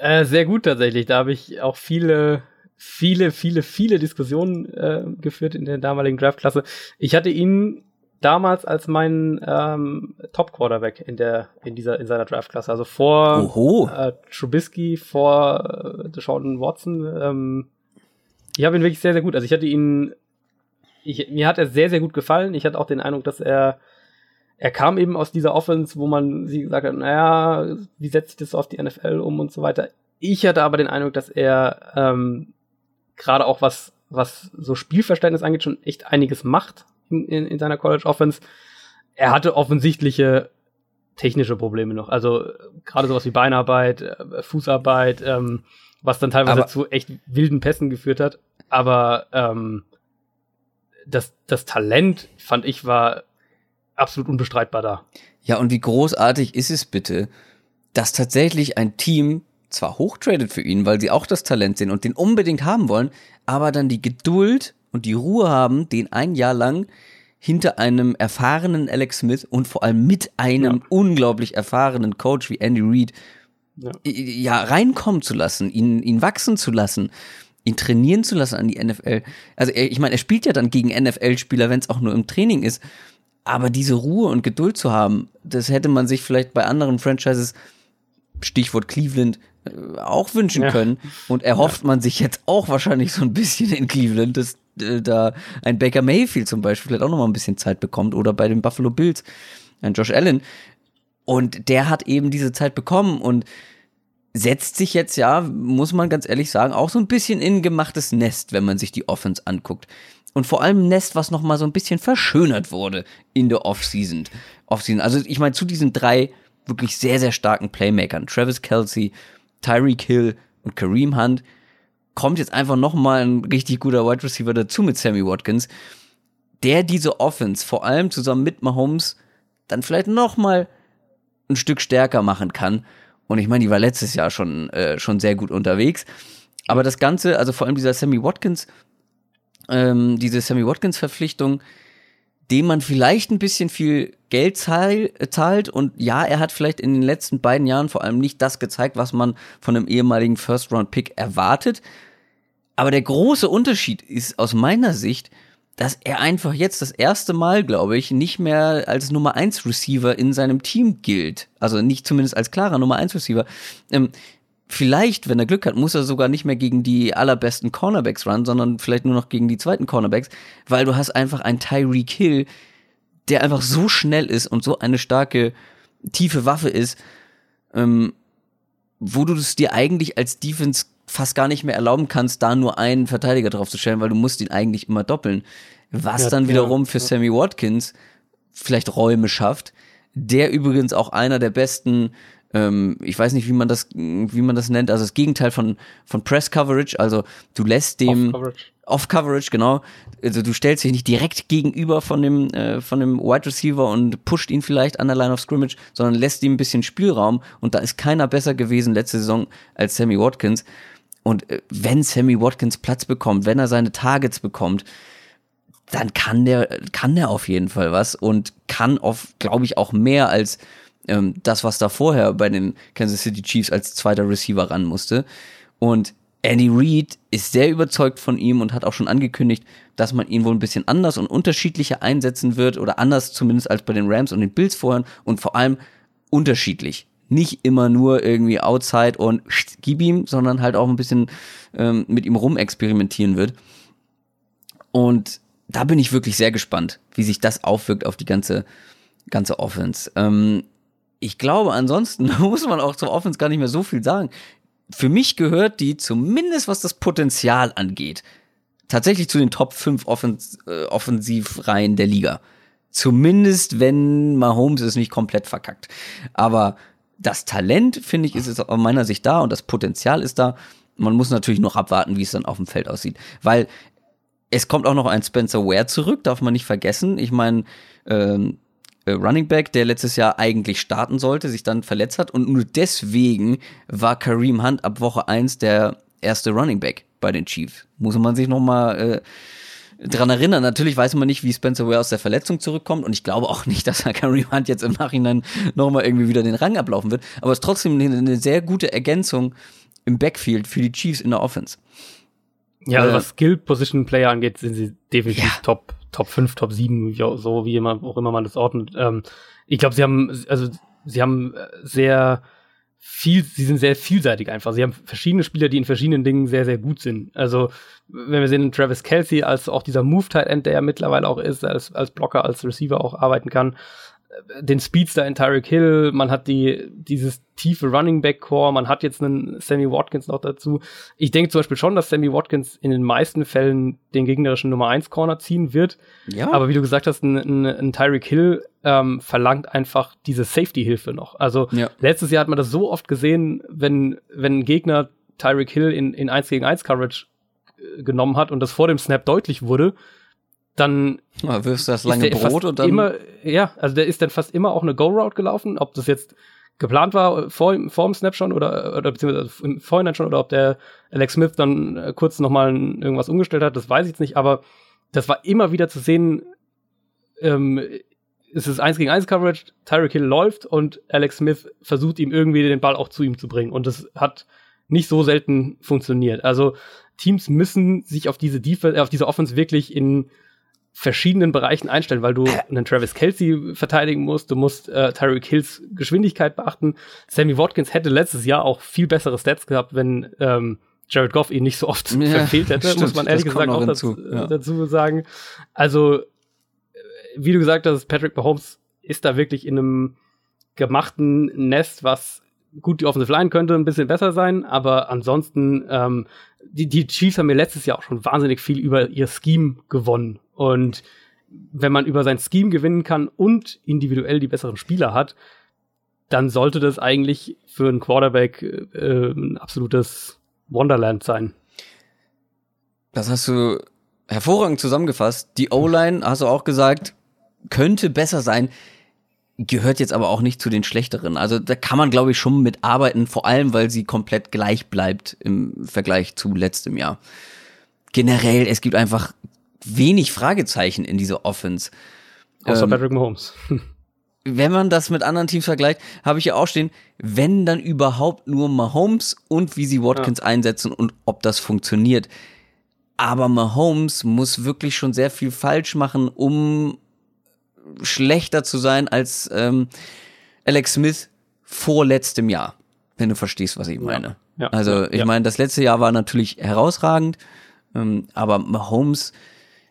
Äh, sehr gut tatsächlich. Da habe ich auch viele viele, viele, viele Diskussionen äh, geführt in der damaligen Draftklasse. Ich hatte ihn damals als meinen ähm, Top Quarterback in der in dieser in seiner Draftklasse, also vor äh, Trubisky, vor äh, Deshaun Watson. Ähm, ich habe ihn wirklich sehr sehr gut. Also ich hatte ihn, ich, mir hat er sehr sehr gut gefallen. Ich hatte auch den Eindruck, dass er er kam eben aus dieser Offense, wo man sie gesagt hat, naja, wie setzt sich das auf die NFL um und so weiter. Ich hatte aber den Eindruck, dass er ähm, gerade auch was, was so Spielverständnis angeht, schon echt einiges macht in, in, in seiner College Offense. Er hatte offensichtliche technische Probleme noch. Also gerade sowas wie Beinarbeit, äh, Fußarbeit, ähm, was dann teilweise aber, zu echt wilden Pässen geführt hat. Aber ähm, das, das Talent, fand ich, war absolut unbestreitbar da. Ja, und wie großartig ist es bitte, dass tatsächlich ein Team zwar hochtradet für ihn, weil sie auch das Talent sehen und den unbedingt haben wollen, aber dann die Geduld und die Ruhe haben, den ein Jahr lang hinter einem erfahrenen Alex Smith und vor allem mit einem ja. unglaublich erfahrenen Coach wie Andy Reid ja. ja. reinkommen zu lassen, ihn, ihn wachsen zu lassen, ihn trainieren zu lassen an die NFL. Also er, ich meine, er spielt ja dann gegen NFL-Spieler, wenn es auch nur im Training ist. Aber diese Ruhe und Geduld zu haben, das hätte man sich vielleicht bei anderen Franchises, Stichwort Cleveland, auch wünschen ja. können. Und erhofft ja. man sich jetzt auch wahrscheinlich so ein bisschen in Cleveland, dass äh, da ein Baker Mayfield zum Beispiel vielleicht auch noch mal ein bisschen Zeit bekommt oder bei den Buffalo Bills ein Josh Allen. Und der hat eben diese Zeit bekommen und setzt sich jetzt ja, muss man ganz ehrlich sagen, auch so ein bisschen in ein gemachtes Nest, wenn man sich die Offense anguckt. Und vor allem ein Nest, was noch mal so ein bisschen verschönert wurde in der Offseason. Offseason. Also ich meine, zu diesen drei wirklich sehr, sehr starken Playmakern, Travis Kelsey, Tyreek Hill und Kareem Hunt, kommt jetzt einfach nochmal ein richtig guter Wide Receiver dazu mit Sammy Watkins, der diese Offense vor allem zusammen mit Mahomes dann vielleicht nochmal ein Stück stärker machen kann. Und ich meine, die war letztes Jahr schon, äh, schon sehr gut unterwegs. Aber das Ganze, also vor allem dieser Sammy Watkins, ähm, diese Sammy Watkins Verpflichtung, dem man vielleicht ein bisschen viel Geld zahlt. Und ja, er hat vielleicht in den letzten beiden Jahren vor allem nicht das gezeigt, was man von einem ehemaligen First-Round-Pick erwartet. Aber der große Unterschied ist aus meiner Sicht, dass er einfach jetzt das erste Mal, glaube ich, nicht mehr als Nummer 1 Receiver in seinem Team gilt. Also nicht zumindest als klarer Nummer 1 Receiver. Ähm, vielleicht, wenn er Glück hat, muss er sogar nicht mehr gegen die allerbesten Cornerbacks ran, sondern vielleicht nur noch gegen die zweiten Cornerbacks, weil du hast einfach einen Tyreek Hill, der einfach so schnell ist und so eine starke, tiefe Waffe ist, ähm, wo du es dir eigentlich als Defense fast gar nicht mehr erlauben kannst, da nur einen Verteidiger drauf zu stellen, weil du musst ihn eigentlich immer doppeln. Was ja, dann wiederum ja, für Sammy Watkins vielleicht Räume schafft, der übrigens auch einer der besten ähm, ich weiß nicht, wie man das, wie man das nennt, also das Gegenteil von, von Press Coverage, also du lässt dem Off-Coverage. Off-Coverage, genau. Also du stellst dich nicht direkt gegenüber von dem, äh, von dem Wide Receiver und pusht ihn vielleicht an der Line of Scrimmage, sondern lässt ihm ein bisschen Spielraum und da ist keiner besser gewesen letzte Saison als Sammy Watkins. Und äh, wenn Sammy Watkins Platz bekommt, wenn er seine Targets bekommt, dann kann der, kann der auf jeden Fall was und kann auf, glaube ich, auch mehr als ähm, das, was da vorher bei den Kansas City Chiefs als zweiter Receiver ran musste. Und Andy Reid ist sehr überzeugt von ihm und hat auch schon angekündigt, dass man ihn wohl ein bisschen anders und unterschiedlicher einsetzen wird oder anders zumindest als bei den Rams und den Bills vorher und vor allem unterschiedlich. Nicht immer nur irgendwie outside und gib ihm, sondern halt auch ein bisschen ähm, mit ihm rumexperimentieren wird. Und da bin ich wirklich sehr gespannt, wie sich das aufwirkt auf die ganze, ganze Offense. Ähm, ich glaube, ansonsten muss man auch zur Offense gar nicht mehr so viel sagen. Für mich gehört die, zumindest was das Potenzial angeht, tatsächlich zu den Top 5 Offens äh, Offensivreihen der Liga. Zumindest, wenn Mahomes es nicht komplett verkackt. Aber das Talent, finde ich, ist es aus meiner Sicht da und das Potenzial ist da. Man muss natürlich noch abwarten, wie es dann auf dem Feld aussieht. Weil es kommt auch noch ein Spencer Ware zurück, darf man nicht vergessen. Ich meine, ähm, äh, Running Back, der letztes Jahr eigentlich starten sollte, sich dann verletzt hat und nur deswegen war Kareem Hunt ab Woche 1 der erste Running Back bei den Chiefs. Muss man sich nochmal äh, dran erinnern. Natürlich weiß man nicht, wie Spencer Ware aus der Verletzung zurückkommt und ich glaube auch nicht, dass Kareem Hunt jetzt im Nachhinein nochmal irgendwie wieder den Rang ablaufen wird, aber es ist trotzdem eine, eine sehr gute Ergänzung im Backfield für die Chiefs in der Offense. Ja, also was Skill-Position-Player angeht, sind sie definitiv ja. Top, Top 5, Top 7, so wie immer, auch immer man das ordnet. Ähm, ich glaube, sie haben, also sie haben sehr viel, sie sind sehr vielseitig einfach. Sie haben verschiedene Spieler, die in verschiedenen Dingen sehr, sehr gut sind. Also, wenn wir sehen, Travis Kelsey als auch dieser Move-Tight-End, der ja mittlerweile auch ist, als, als Blocker, als Receiver auch arbeiten kann, den Speedster in Tyreek Hill, man hat die, dieses tiefe Running Back Core, man hat jetzt einen Sammy Watkins noch dazu. Ich denke zum Beispiel schon, dass Sammy Watkins in den meisten Fällen den gegnerischen Nummer 1 Corner ziehen wird. Ja. Aber wie du gesagt hast, ein, ein, ein Tyreek Hill ähm, verlangt einfach diese Safety-Hilfe noch. Also ja. letztes Jahr hat man das so oft gesehen, wenn, wenn ein Gegner Tyreek Hill in, in 1 gegen 1 Coverage äh, genommen hat und das vor dem Snap deutlich wurde, dann ja, wirfst du das lange Brot und dann immer, ja, also der ist dann fast immer auch eine Go-Route gelaufen, ob das jetzt geplant war vor, vor dem Snap schon oder, oder beziehungsweise im Vorhinein schon oder ob der Alex Smith dann äh, kurz nochmal irgendwas umgestellt hat, das weiß ich jetzt nicht, aber das war immer wieder zu sehen, ähm, es ist 1 gegen 1 Coverage, Tyreek Hill läuft und Alex Smith versucht ihm irgendwie den Ball auch zu ihm zu bringen und das hat nicht so selten funktioniert. Also Teams müssen sich auf diese Defense, auf diese Offense wirklich in verschiedenen Bereichen einstellen, weil du einen Travis Kelsey verteidigen musst, du musst äh, Tyreek Hills Geschwindigkeit beachten. Sammy Watkins hätte letztes Jahr auch viel bessere Stats gehabt, wenn ähm, Jared Goff ihn nicht so oft ja, verfehlt hätte, stimmt, muss man ehrlich gesagt auch dazu, ja. dazu sagen. Also, wie du gesagt hast, Patrick Mahomes ist da wirklich in einem gemachten Nest, was gut die Offensive Line könnte ein bisschen besser sein, aber ansonsten, ähm, die, die Chiefs haben mir letztes Jahr auch schon wahnsinnig viel über ihr Scheme gewonnen. Und wenn man über sein Scheme gewinnen kann und individuell die besseren Spieler hat, dann sollte das eigentlich für einen Quarterback äh, ein absolutes Wonderland sein. Das hast du hervorragend zusammengefasst. Die O-Line, hast du auch gesagt, könnte besser sein gehört jetzt aber auch nicht zu den schlechteren. Also da kann man, glaube ich, schon mit arbeiten, vor allem, weil sie komplett gleich bleibt im Vergleich zu letztem Jahr. Generell, es gibt einfach wenig Fragezeichen in dieser Offense. Außer ähm, Patrick Mahomes. wenn man das mit anderen Teams vergleicht, habe ich ja auch stehen, wenn dann überhaupt nur Mahomes und wie sie Watkins ja. einsetzen und ob das funktioniert. Aber Mahomes muss wirklich schon sehr viel falsch machen, um schlechter zu sein als ähm, Alex Smith vor letztem Jahr, wenn du verstehst, was ich meine. Ja, ja, also ich ja. meine, das letzte Jahr war natürlich herausragend, ähm, aber Mahomes,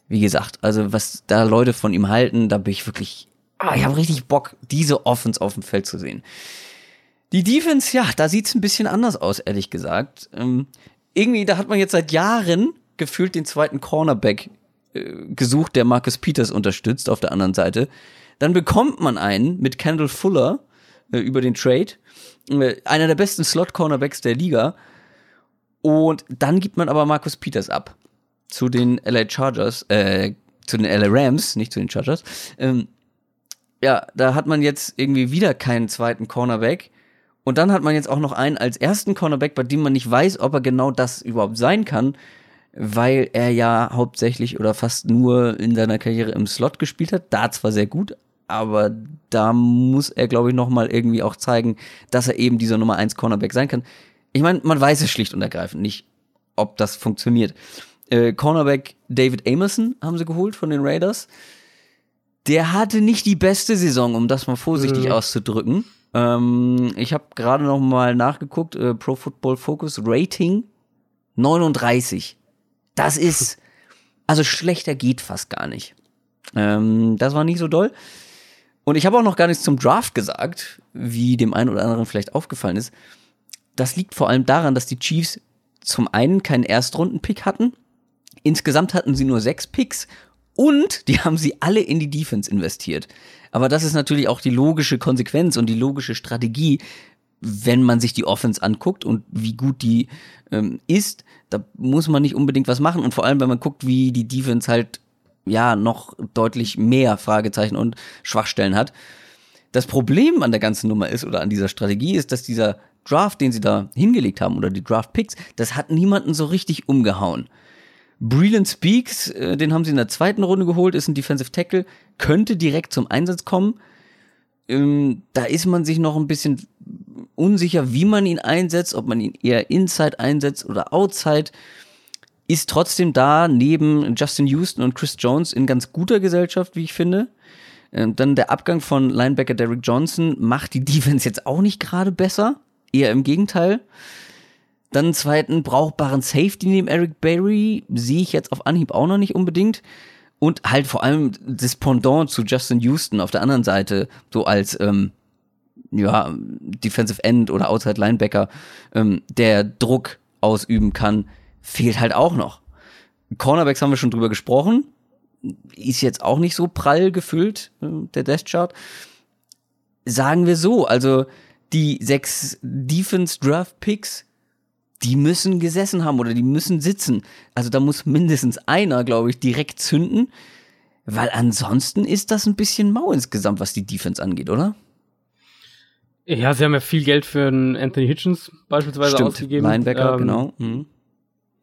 wie gesagt, also was da Leute von ihm halten, da bin ich wirklich, ah, ich habe richtig Bock, diese Offense auf dem Feld zu sehen. Die Defense, ja, da sieht's ein bisschen anders aus, ehrlich gesagt. Ähm, irgendwie, da hat man jetzt seit Jahren gefühlt den zweiten Cornerback äh, gesucht, der Marcus Peters unterstützt auf der anderen Seite. Dann bekommt man einen mit Kendall Fuller, äh, über den Trade. Äh, einer der besten Slot-Cornerbacks der Liga. Und dann gibt man aber Markus Peters ab zu den LA Chargers, äh, zu den LA Rams, nicht zu den Chargers. Ähm, ja, da hat man jetzt irgendwie wieder keinen zweiten Cornerback. Und dann hat man jetzt auch noch einen als ersten Cornerback, bei dem man nicht weiß, ob er genau das überhaupt sein kann, weil er ja hauptsächlich oder fast nur in seiner Karriere im Slot gespielt hat. Da zwar sehr gut, aber da muss er, glaube ich, noch mal irgendwie auch zeigen, dass er eben dieser Nummer 1 Cornerback sein kann. Ich meine, man weiß es schlicht und ergreifend nicht, ob das funktioniert. Äh, Cornerback David Amerson haben sie geholt von den Raiders der hatte nicht die beste Saison, um das mal vorsichtig mhm. auszudrücken. Ähm, ich habe gerade noch mal nachgeguckt, äh, Pro Football Focus Rating 39. Das ist, also schlechter geht fast gar nicht. Ähm, das war nicht so doll. Und ich habe auch noch gar nichts zum Draft gesagt, wie dem einen oder anderen vielleicht aufgefallen ist. Das liegt vor allem daran, dass die Chiefs zum einen keinen Erstrunden-Pick hatten. Insgesamt hatten sie nur sechs Picks und die haben sie alle in die Defense investiert. Aber das ist natürlich auch die logische Konsequenz und die logische Strategie, wenn man sich die Offense anguckt und wie gut die ähm, ist, da muss man nicht unbedingt was machen. Und vor allem, wenn man guckt, wie die Defense halt ja noch deutlich mehr Fragezeichen und Schwachstellen hat. Das Problem an der ganzen Nummer ist oder an dieser Strategie ist, dass dieser Draft, den sie da hingelegt haben oder die Draft Picks, das hat niemanden so richtig umgehauen. Breland Speaks, äh, den haben sie in der zweiten Runde geholt, ist ein Defensive Tackle, könnte direkt zum Einsatz kommen. Ähm, da ist man sich noch ein bisschen unsicher, wie man ihn einsetzt, ob man ihn eher inside einsetzt oder outside. Ist trotzdem da neben Justin Houston und Chris Jones in ganz guter Gesellschaft, wie ich finde. Ähm, dann der Abgang von Linebacker Derrick Johnson macht die Defense jetzt auch nicht gerade besser. Eher im Gegenteil. Dann einen zweiten brauchbaren Safety neben Eric Berry sehe ich jetzt auf Anhieb auch noch nicht unbedingt. Und halt vor allem das Pendant zu Justin Houston auf der anderen Seite, so als ähm, ja, Defensive End oder Outside Linebacker, ähm, der Druck ausüben kann, fehlt halt auch noch. Cornerbacks haben wir schon drüber gesprochen. Ist jetzt auch nicht so prall gefüllt, äh, der Death Chart. Sagen wir so, also die sechs Defense Draft Picks die müssen gesessen haben oder die müssen sitzen. Also da muss mindestens einer, glaube ich, direkt zünden, weil ansonsten ist das ein bisschen mau insgesamt, was die Defense angeht, oder? Ja, sie haben ja viel Geld für einen Anthony Hitchens beispielsweise Stimmt, ausgegeben. Linebacker, ähm, genau. Mhm.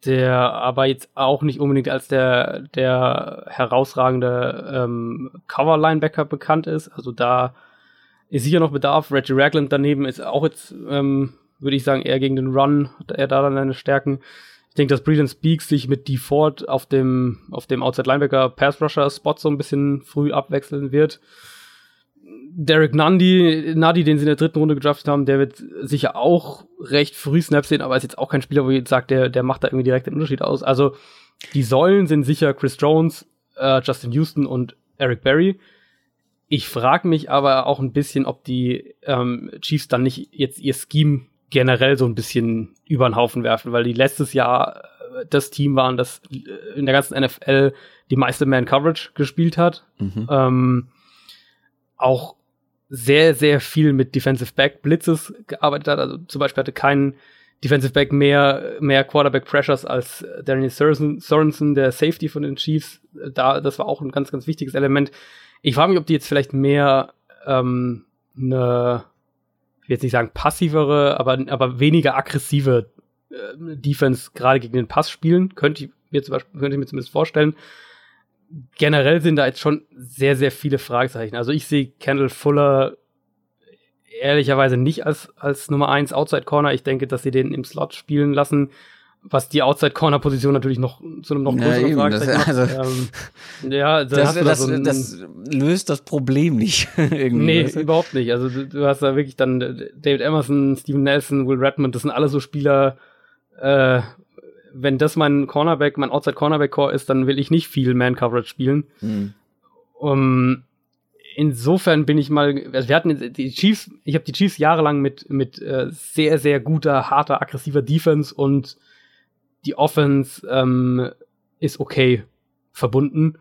Der aber jetzt auch nicht unbedingt als der, der herausragende ähm, Cover-Linebacker bekannt ist. Also da ist sicher noch Bedarf. Reggie Ragland daneben ist auch jetzt ähm, würde ich sagen, eher gegen den Run, er da dann seine Stärken. Ich denke, dass Breeden Speaks sich mit Default auf dem, auf dem Outside Linebacker Pass Rusher Spot so ein bisschen früh abwechseln wird. Derek Nundy, Nadi, den sie in der dritten Runde gedraftet haben, der wird sicher auch recht früh Snaps sehen, aber ist jetzt auch kein Spieler, wo ihr jetzt sagt, der, der macht da irgendwie direkt den Unterschied aus. Also, die Säulen sind sicher Chris Jones, äh, Justin Houston und Eric Berry. Ich frage mich aber auch ein bisschen, ob die ähm, Chiefs dann nicht jetzt ihr Scheme generell so ein bisschen über den Haufen werfen, weil die letztes Jahr äh, das Team waren, das äh, in der ganzen NFL die meiste Man-Coverage gespielt hat. Mhm. Ähm, auch sehr, sehr viel mit Defensive Back Blitzes gearbeitet hat. Also zum Beispiel hatte kein Defensive Back mehr, mehr Quarterback Pressures als Daniel Sorensen, der Safety von den Chiefs. Da, das war auch ein ganz, ganz wichtiges Element. Ich frage mich, ob die jetzt vielleicht mehr ähm, eine will jetzt nicht sagen passivere, aber, aber weniger aggressive äh, Defense gerade gegen den Pass spielen. Könnte ich mir zum Beispiel, könnte ich mir zumindest vorstellen. Generell sind da jetzt schon sehr, sehr viele Fragezeichen. Also ich sehe Kendall Fuller ehrlicherweise nicht als, als Nummer 1 Outside Corner. Ich denke, dass sie den im Slot spielen lassen was die Outside-Corner-Position natürlich noch zu einem noch größeren ja, Fragezeichen macht. Also, ähm, ja, da das, das, so das, löst das Problem nicht. irgendwie, nee, weißt du? überhaupt nicht. Also du, du, hast da wirklich dann David Emerson, Steven Nelson, Will Redmond, das sind alle so Spieler, äh, wenn das mein Cornerback, mein Outside-Cornerback-Core ist, dann will ich nicht viel Man-Coverage spielen. Mhm. Um, insofern bin ich mal, also wir hatten die Chiefs, ich habe die Chiefs jahrelang mit, mit äh, sehr, sehr guter, harter, aggressiver Defense und die Offense ähm, ist okay verbunden.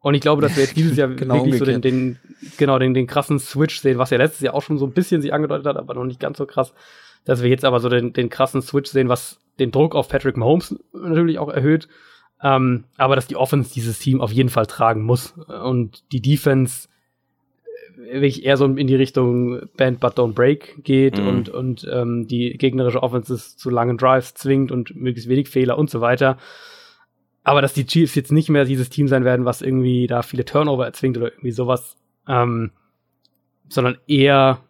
Und ich glaube, dass wir jetzt dieses Jahr genau wirklich so den, den, genau, den, den krassen Switch sehen, was ja letztes Jahr auch schon so ein bisschen sich angedeutet hat, aber noch nicht ganz so krass, dass wir jetzt aber so den, den krassen Switch sehen, was den Druck auf Patrick Mahomes natürlich auch erhöht. Ähm, aber dass die Offense dieses Team auf jeden Fall tragen muss. Und die Defense äh, wirklich eher so in die Richtung Band but don't break geht mhm. und, und ähm, die gegnerische Offense zu langen Drives zwingt und möglichst wenig Fehler und so weiter. Aber dass die Chiefs jetzt nicht mehr dieses Team sein werden, was irgendwie da viele Turnover erzwingt oder irgendwie sowas, ähm, sondern eher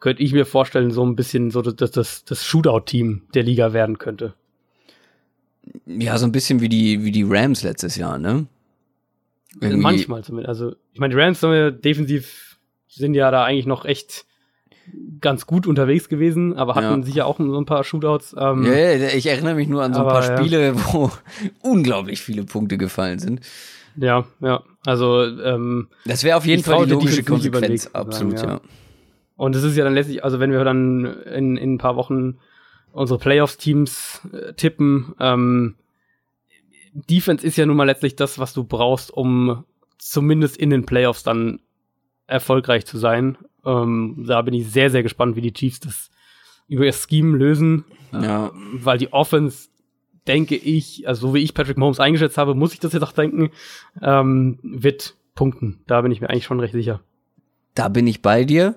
könnte ich mir vorstellen, so ein bisschen so das, das, das Shootout-Team der Liga werden könnte. Ja, so ein bisschen wie die, wie die Rams letztes Jahr, ne? Irgendwie. Manchmal zumindest. Also, ich meine, die Rams defensiv sind ja da eigentlich noch echt ganz gut unterwegs gewesen, aber hatten ja. sicher auch so ein paar Shootouts. Ähm, ja, ja, ich erinnere mich nur an so ein aber, paar Spiele, ja. wo unglaublich viele Punkte gefallen sind. Ja, ja. Also ähm, das wäre auf jeden Fall die logische Konsequenz, absolut, sagen, ja. Und es ist ja dann letztlich, also wenn wir dann in, in ein paar Wochen unsere Playoffs-Teams äh, tippen, ähm, Defense ist ja nun mal letztlich das, was du brauchst, um zumindest in den Playoffs dann erfolgreich zu sein. Ähm, da bin ich sehr, sehr gespannt, wie die Chiefs das über ihr Scheme lösen. Ja. Äh, weil die Offense, denke ich, also so wie ich Patrick Mahomes eingeschätzt habe, muss ich das jetzt auch denken, ähm, wird punkten. Da bin ich mir eigentlich schon recht sicher. Da bin ich bei dir.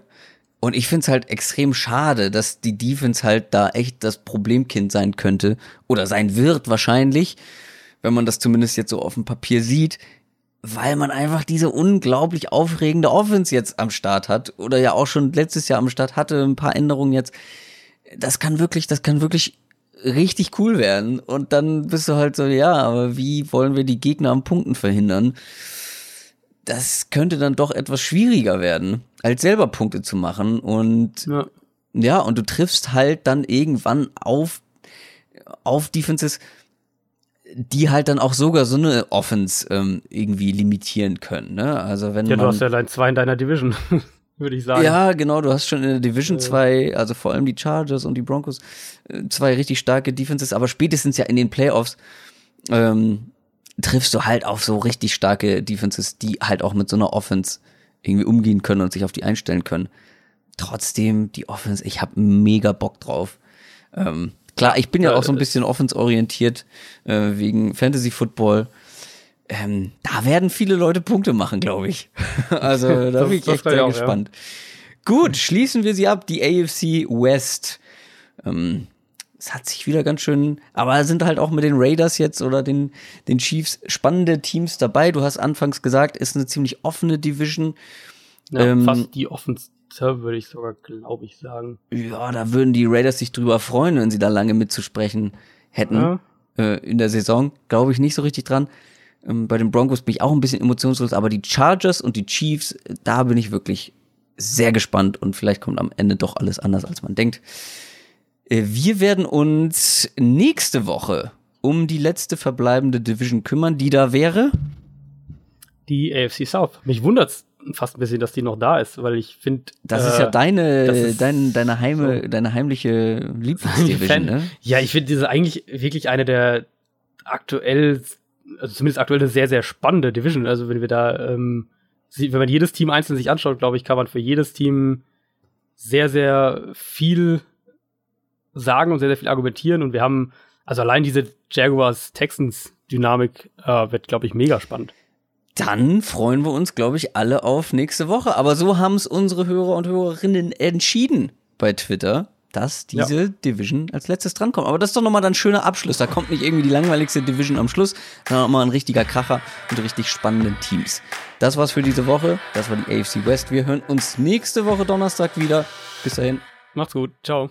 Und ich finde es halt extrem schade, dass die Defense halt da echt das Problemkind sein könnte oder sein wird wahrscheinlich, wenn man das zumindest jetzt so auf dem Papier sieht, weil man einfach diese unglaublich aufregende Offense jetzt am Start hat oder ja auch schon letztes Jahr am Start hatte, ein paar Änderungen jetzt. Das kann wirklich, das kann wirklich richtig cool werden. Und dann bist du halt so, ja, aber wie wollen wir die Gegner am Punkten verhindern? Das könnte dann doch etwas schwieriger werden, als selber Punkte zu machen. Und ja, ja und du triffst halt dann irgendwann auf, auf Defenses, die halt dann auch sogar so eine Offense ähm, irgendwie limitieren können. Ne? Also wenn ja, man, du hast ja allein zwei in deiner Division, würde ich sagen. Ja, genau, du hast schon in der Division äh. zwei, also vor allem die Chargers und die Broncos, äh, zwei richtig starke Defenses, aber spätestens ja in den Playoffs ähm, triffst du halt auf so richtig starke Defenses, die halt auch mit so einer Offense irgendwie umgehen können und sich auf die einstellen können. Trotzdem, die Offense, ich habe mega Bock drauf. Ähm, Klar, ich bin ja, auch so ein bisschen offensorientiert äh, wegen Fantasy Football. Ähm, da werden viele Leute Punkte machen, glaube ich. also da bin ich echt sehr auch, gespannt. Ja. Gut, schließen wir sie ab. Die AFC West. Ähm, es hat sich wieder ganz schön, aber sind halt auch mit den Raiders jetzt oder den, den Chiefs spannende Teams dabei. Du hast anfangs gesagt, ist eine ziemlich offene Division. Ja, ähm, fast die offenste würde ich sogar, glaube ich, sagen. Ja, da würden die Raiders sich drüber freuen, wenn sie da lange mitzusprechen hätten ja. äh, in der Saison. Glaube ich nicht so richtig dran. Ähm, bei den Broncos bin ich auch ein bisschen emotionslos, aber die Chargers und die Chiefs, da bin ich wirklich sehr gespannt und vielleicht kommt am Ende doch alles anders, als man denkt. Äh, wir werden uns nächste Woche um die letzte verbleibende Division kümmern, die da wäre. Die AFC South. Mich wundert's fast ein bisschen, dass die noch da ist, weil ich finde. Das äh, ist ja deine, dein, deine, Heime, so. deine heimliche Lieblingsdivision, ne? Ja, ich finde diese eigentlich wirklich eine der aktuell, also zumindest aktuell eine sehr, sehr spannende Division. Also wenn wir da, ähm, wenn man jedes Team einzeln sich anschaut, glaube ich, kann man für jedes Team sehr, sehr viel sagen und sehr, sehr viel argumentieren. Und wir haben, also allein diese Jaguars-Texans-Dynamik äh, wird, glaube ich, mega spannend dann freuen wir uns, glaube ich, alle auf nächste Woche. Aber so haben es unsere Hörer und Hörerinnen entschieden bei Twitter, dass diese ja. Division als letztes drankommt. Aber das ist doch nochmal ein schöner Abschluss. Da kommt nicht irgendwie die langweiligste Division am Schluss, sondern nochmal ein richtiger Kracher mit richtig spannenden Teams. Das war's für diese Woche. Das war die AFC West. Wir hören uns nächste Woche Donnerstag wieder. Bis dahin. Macht's gut. Ciao.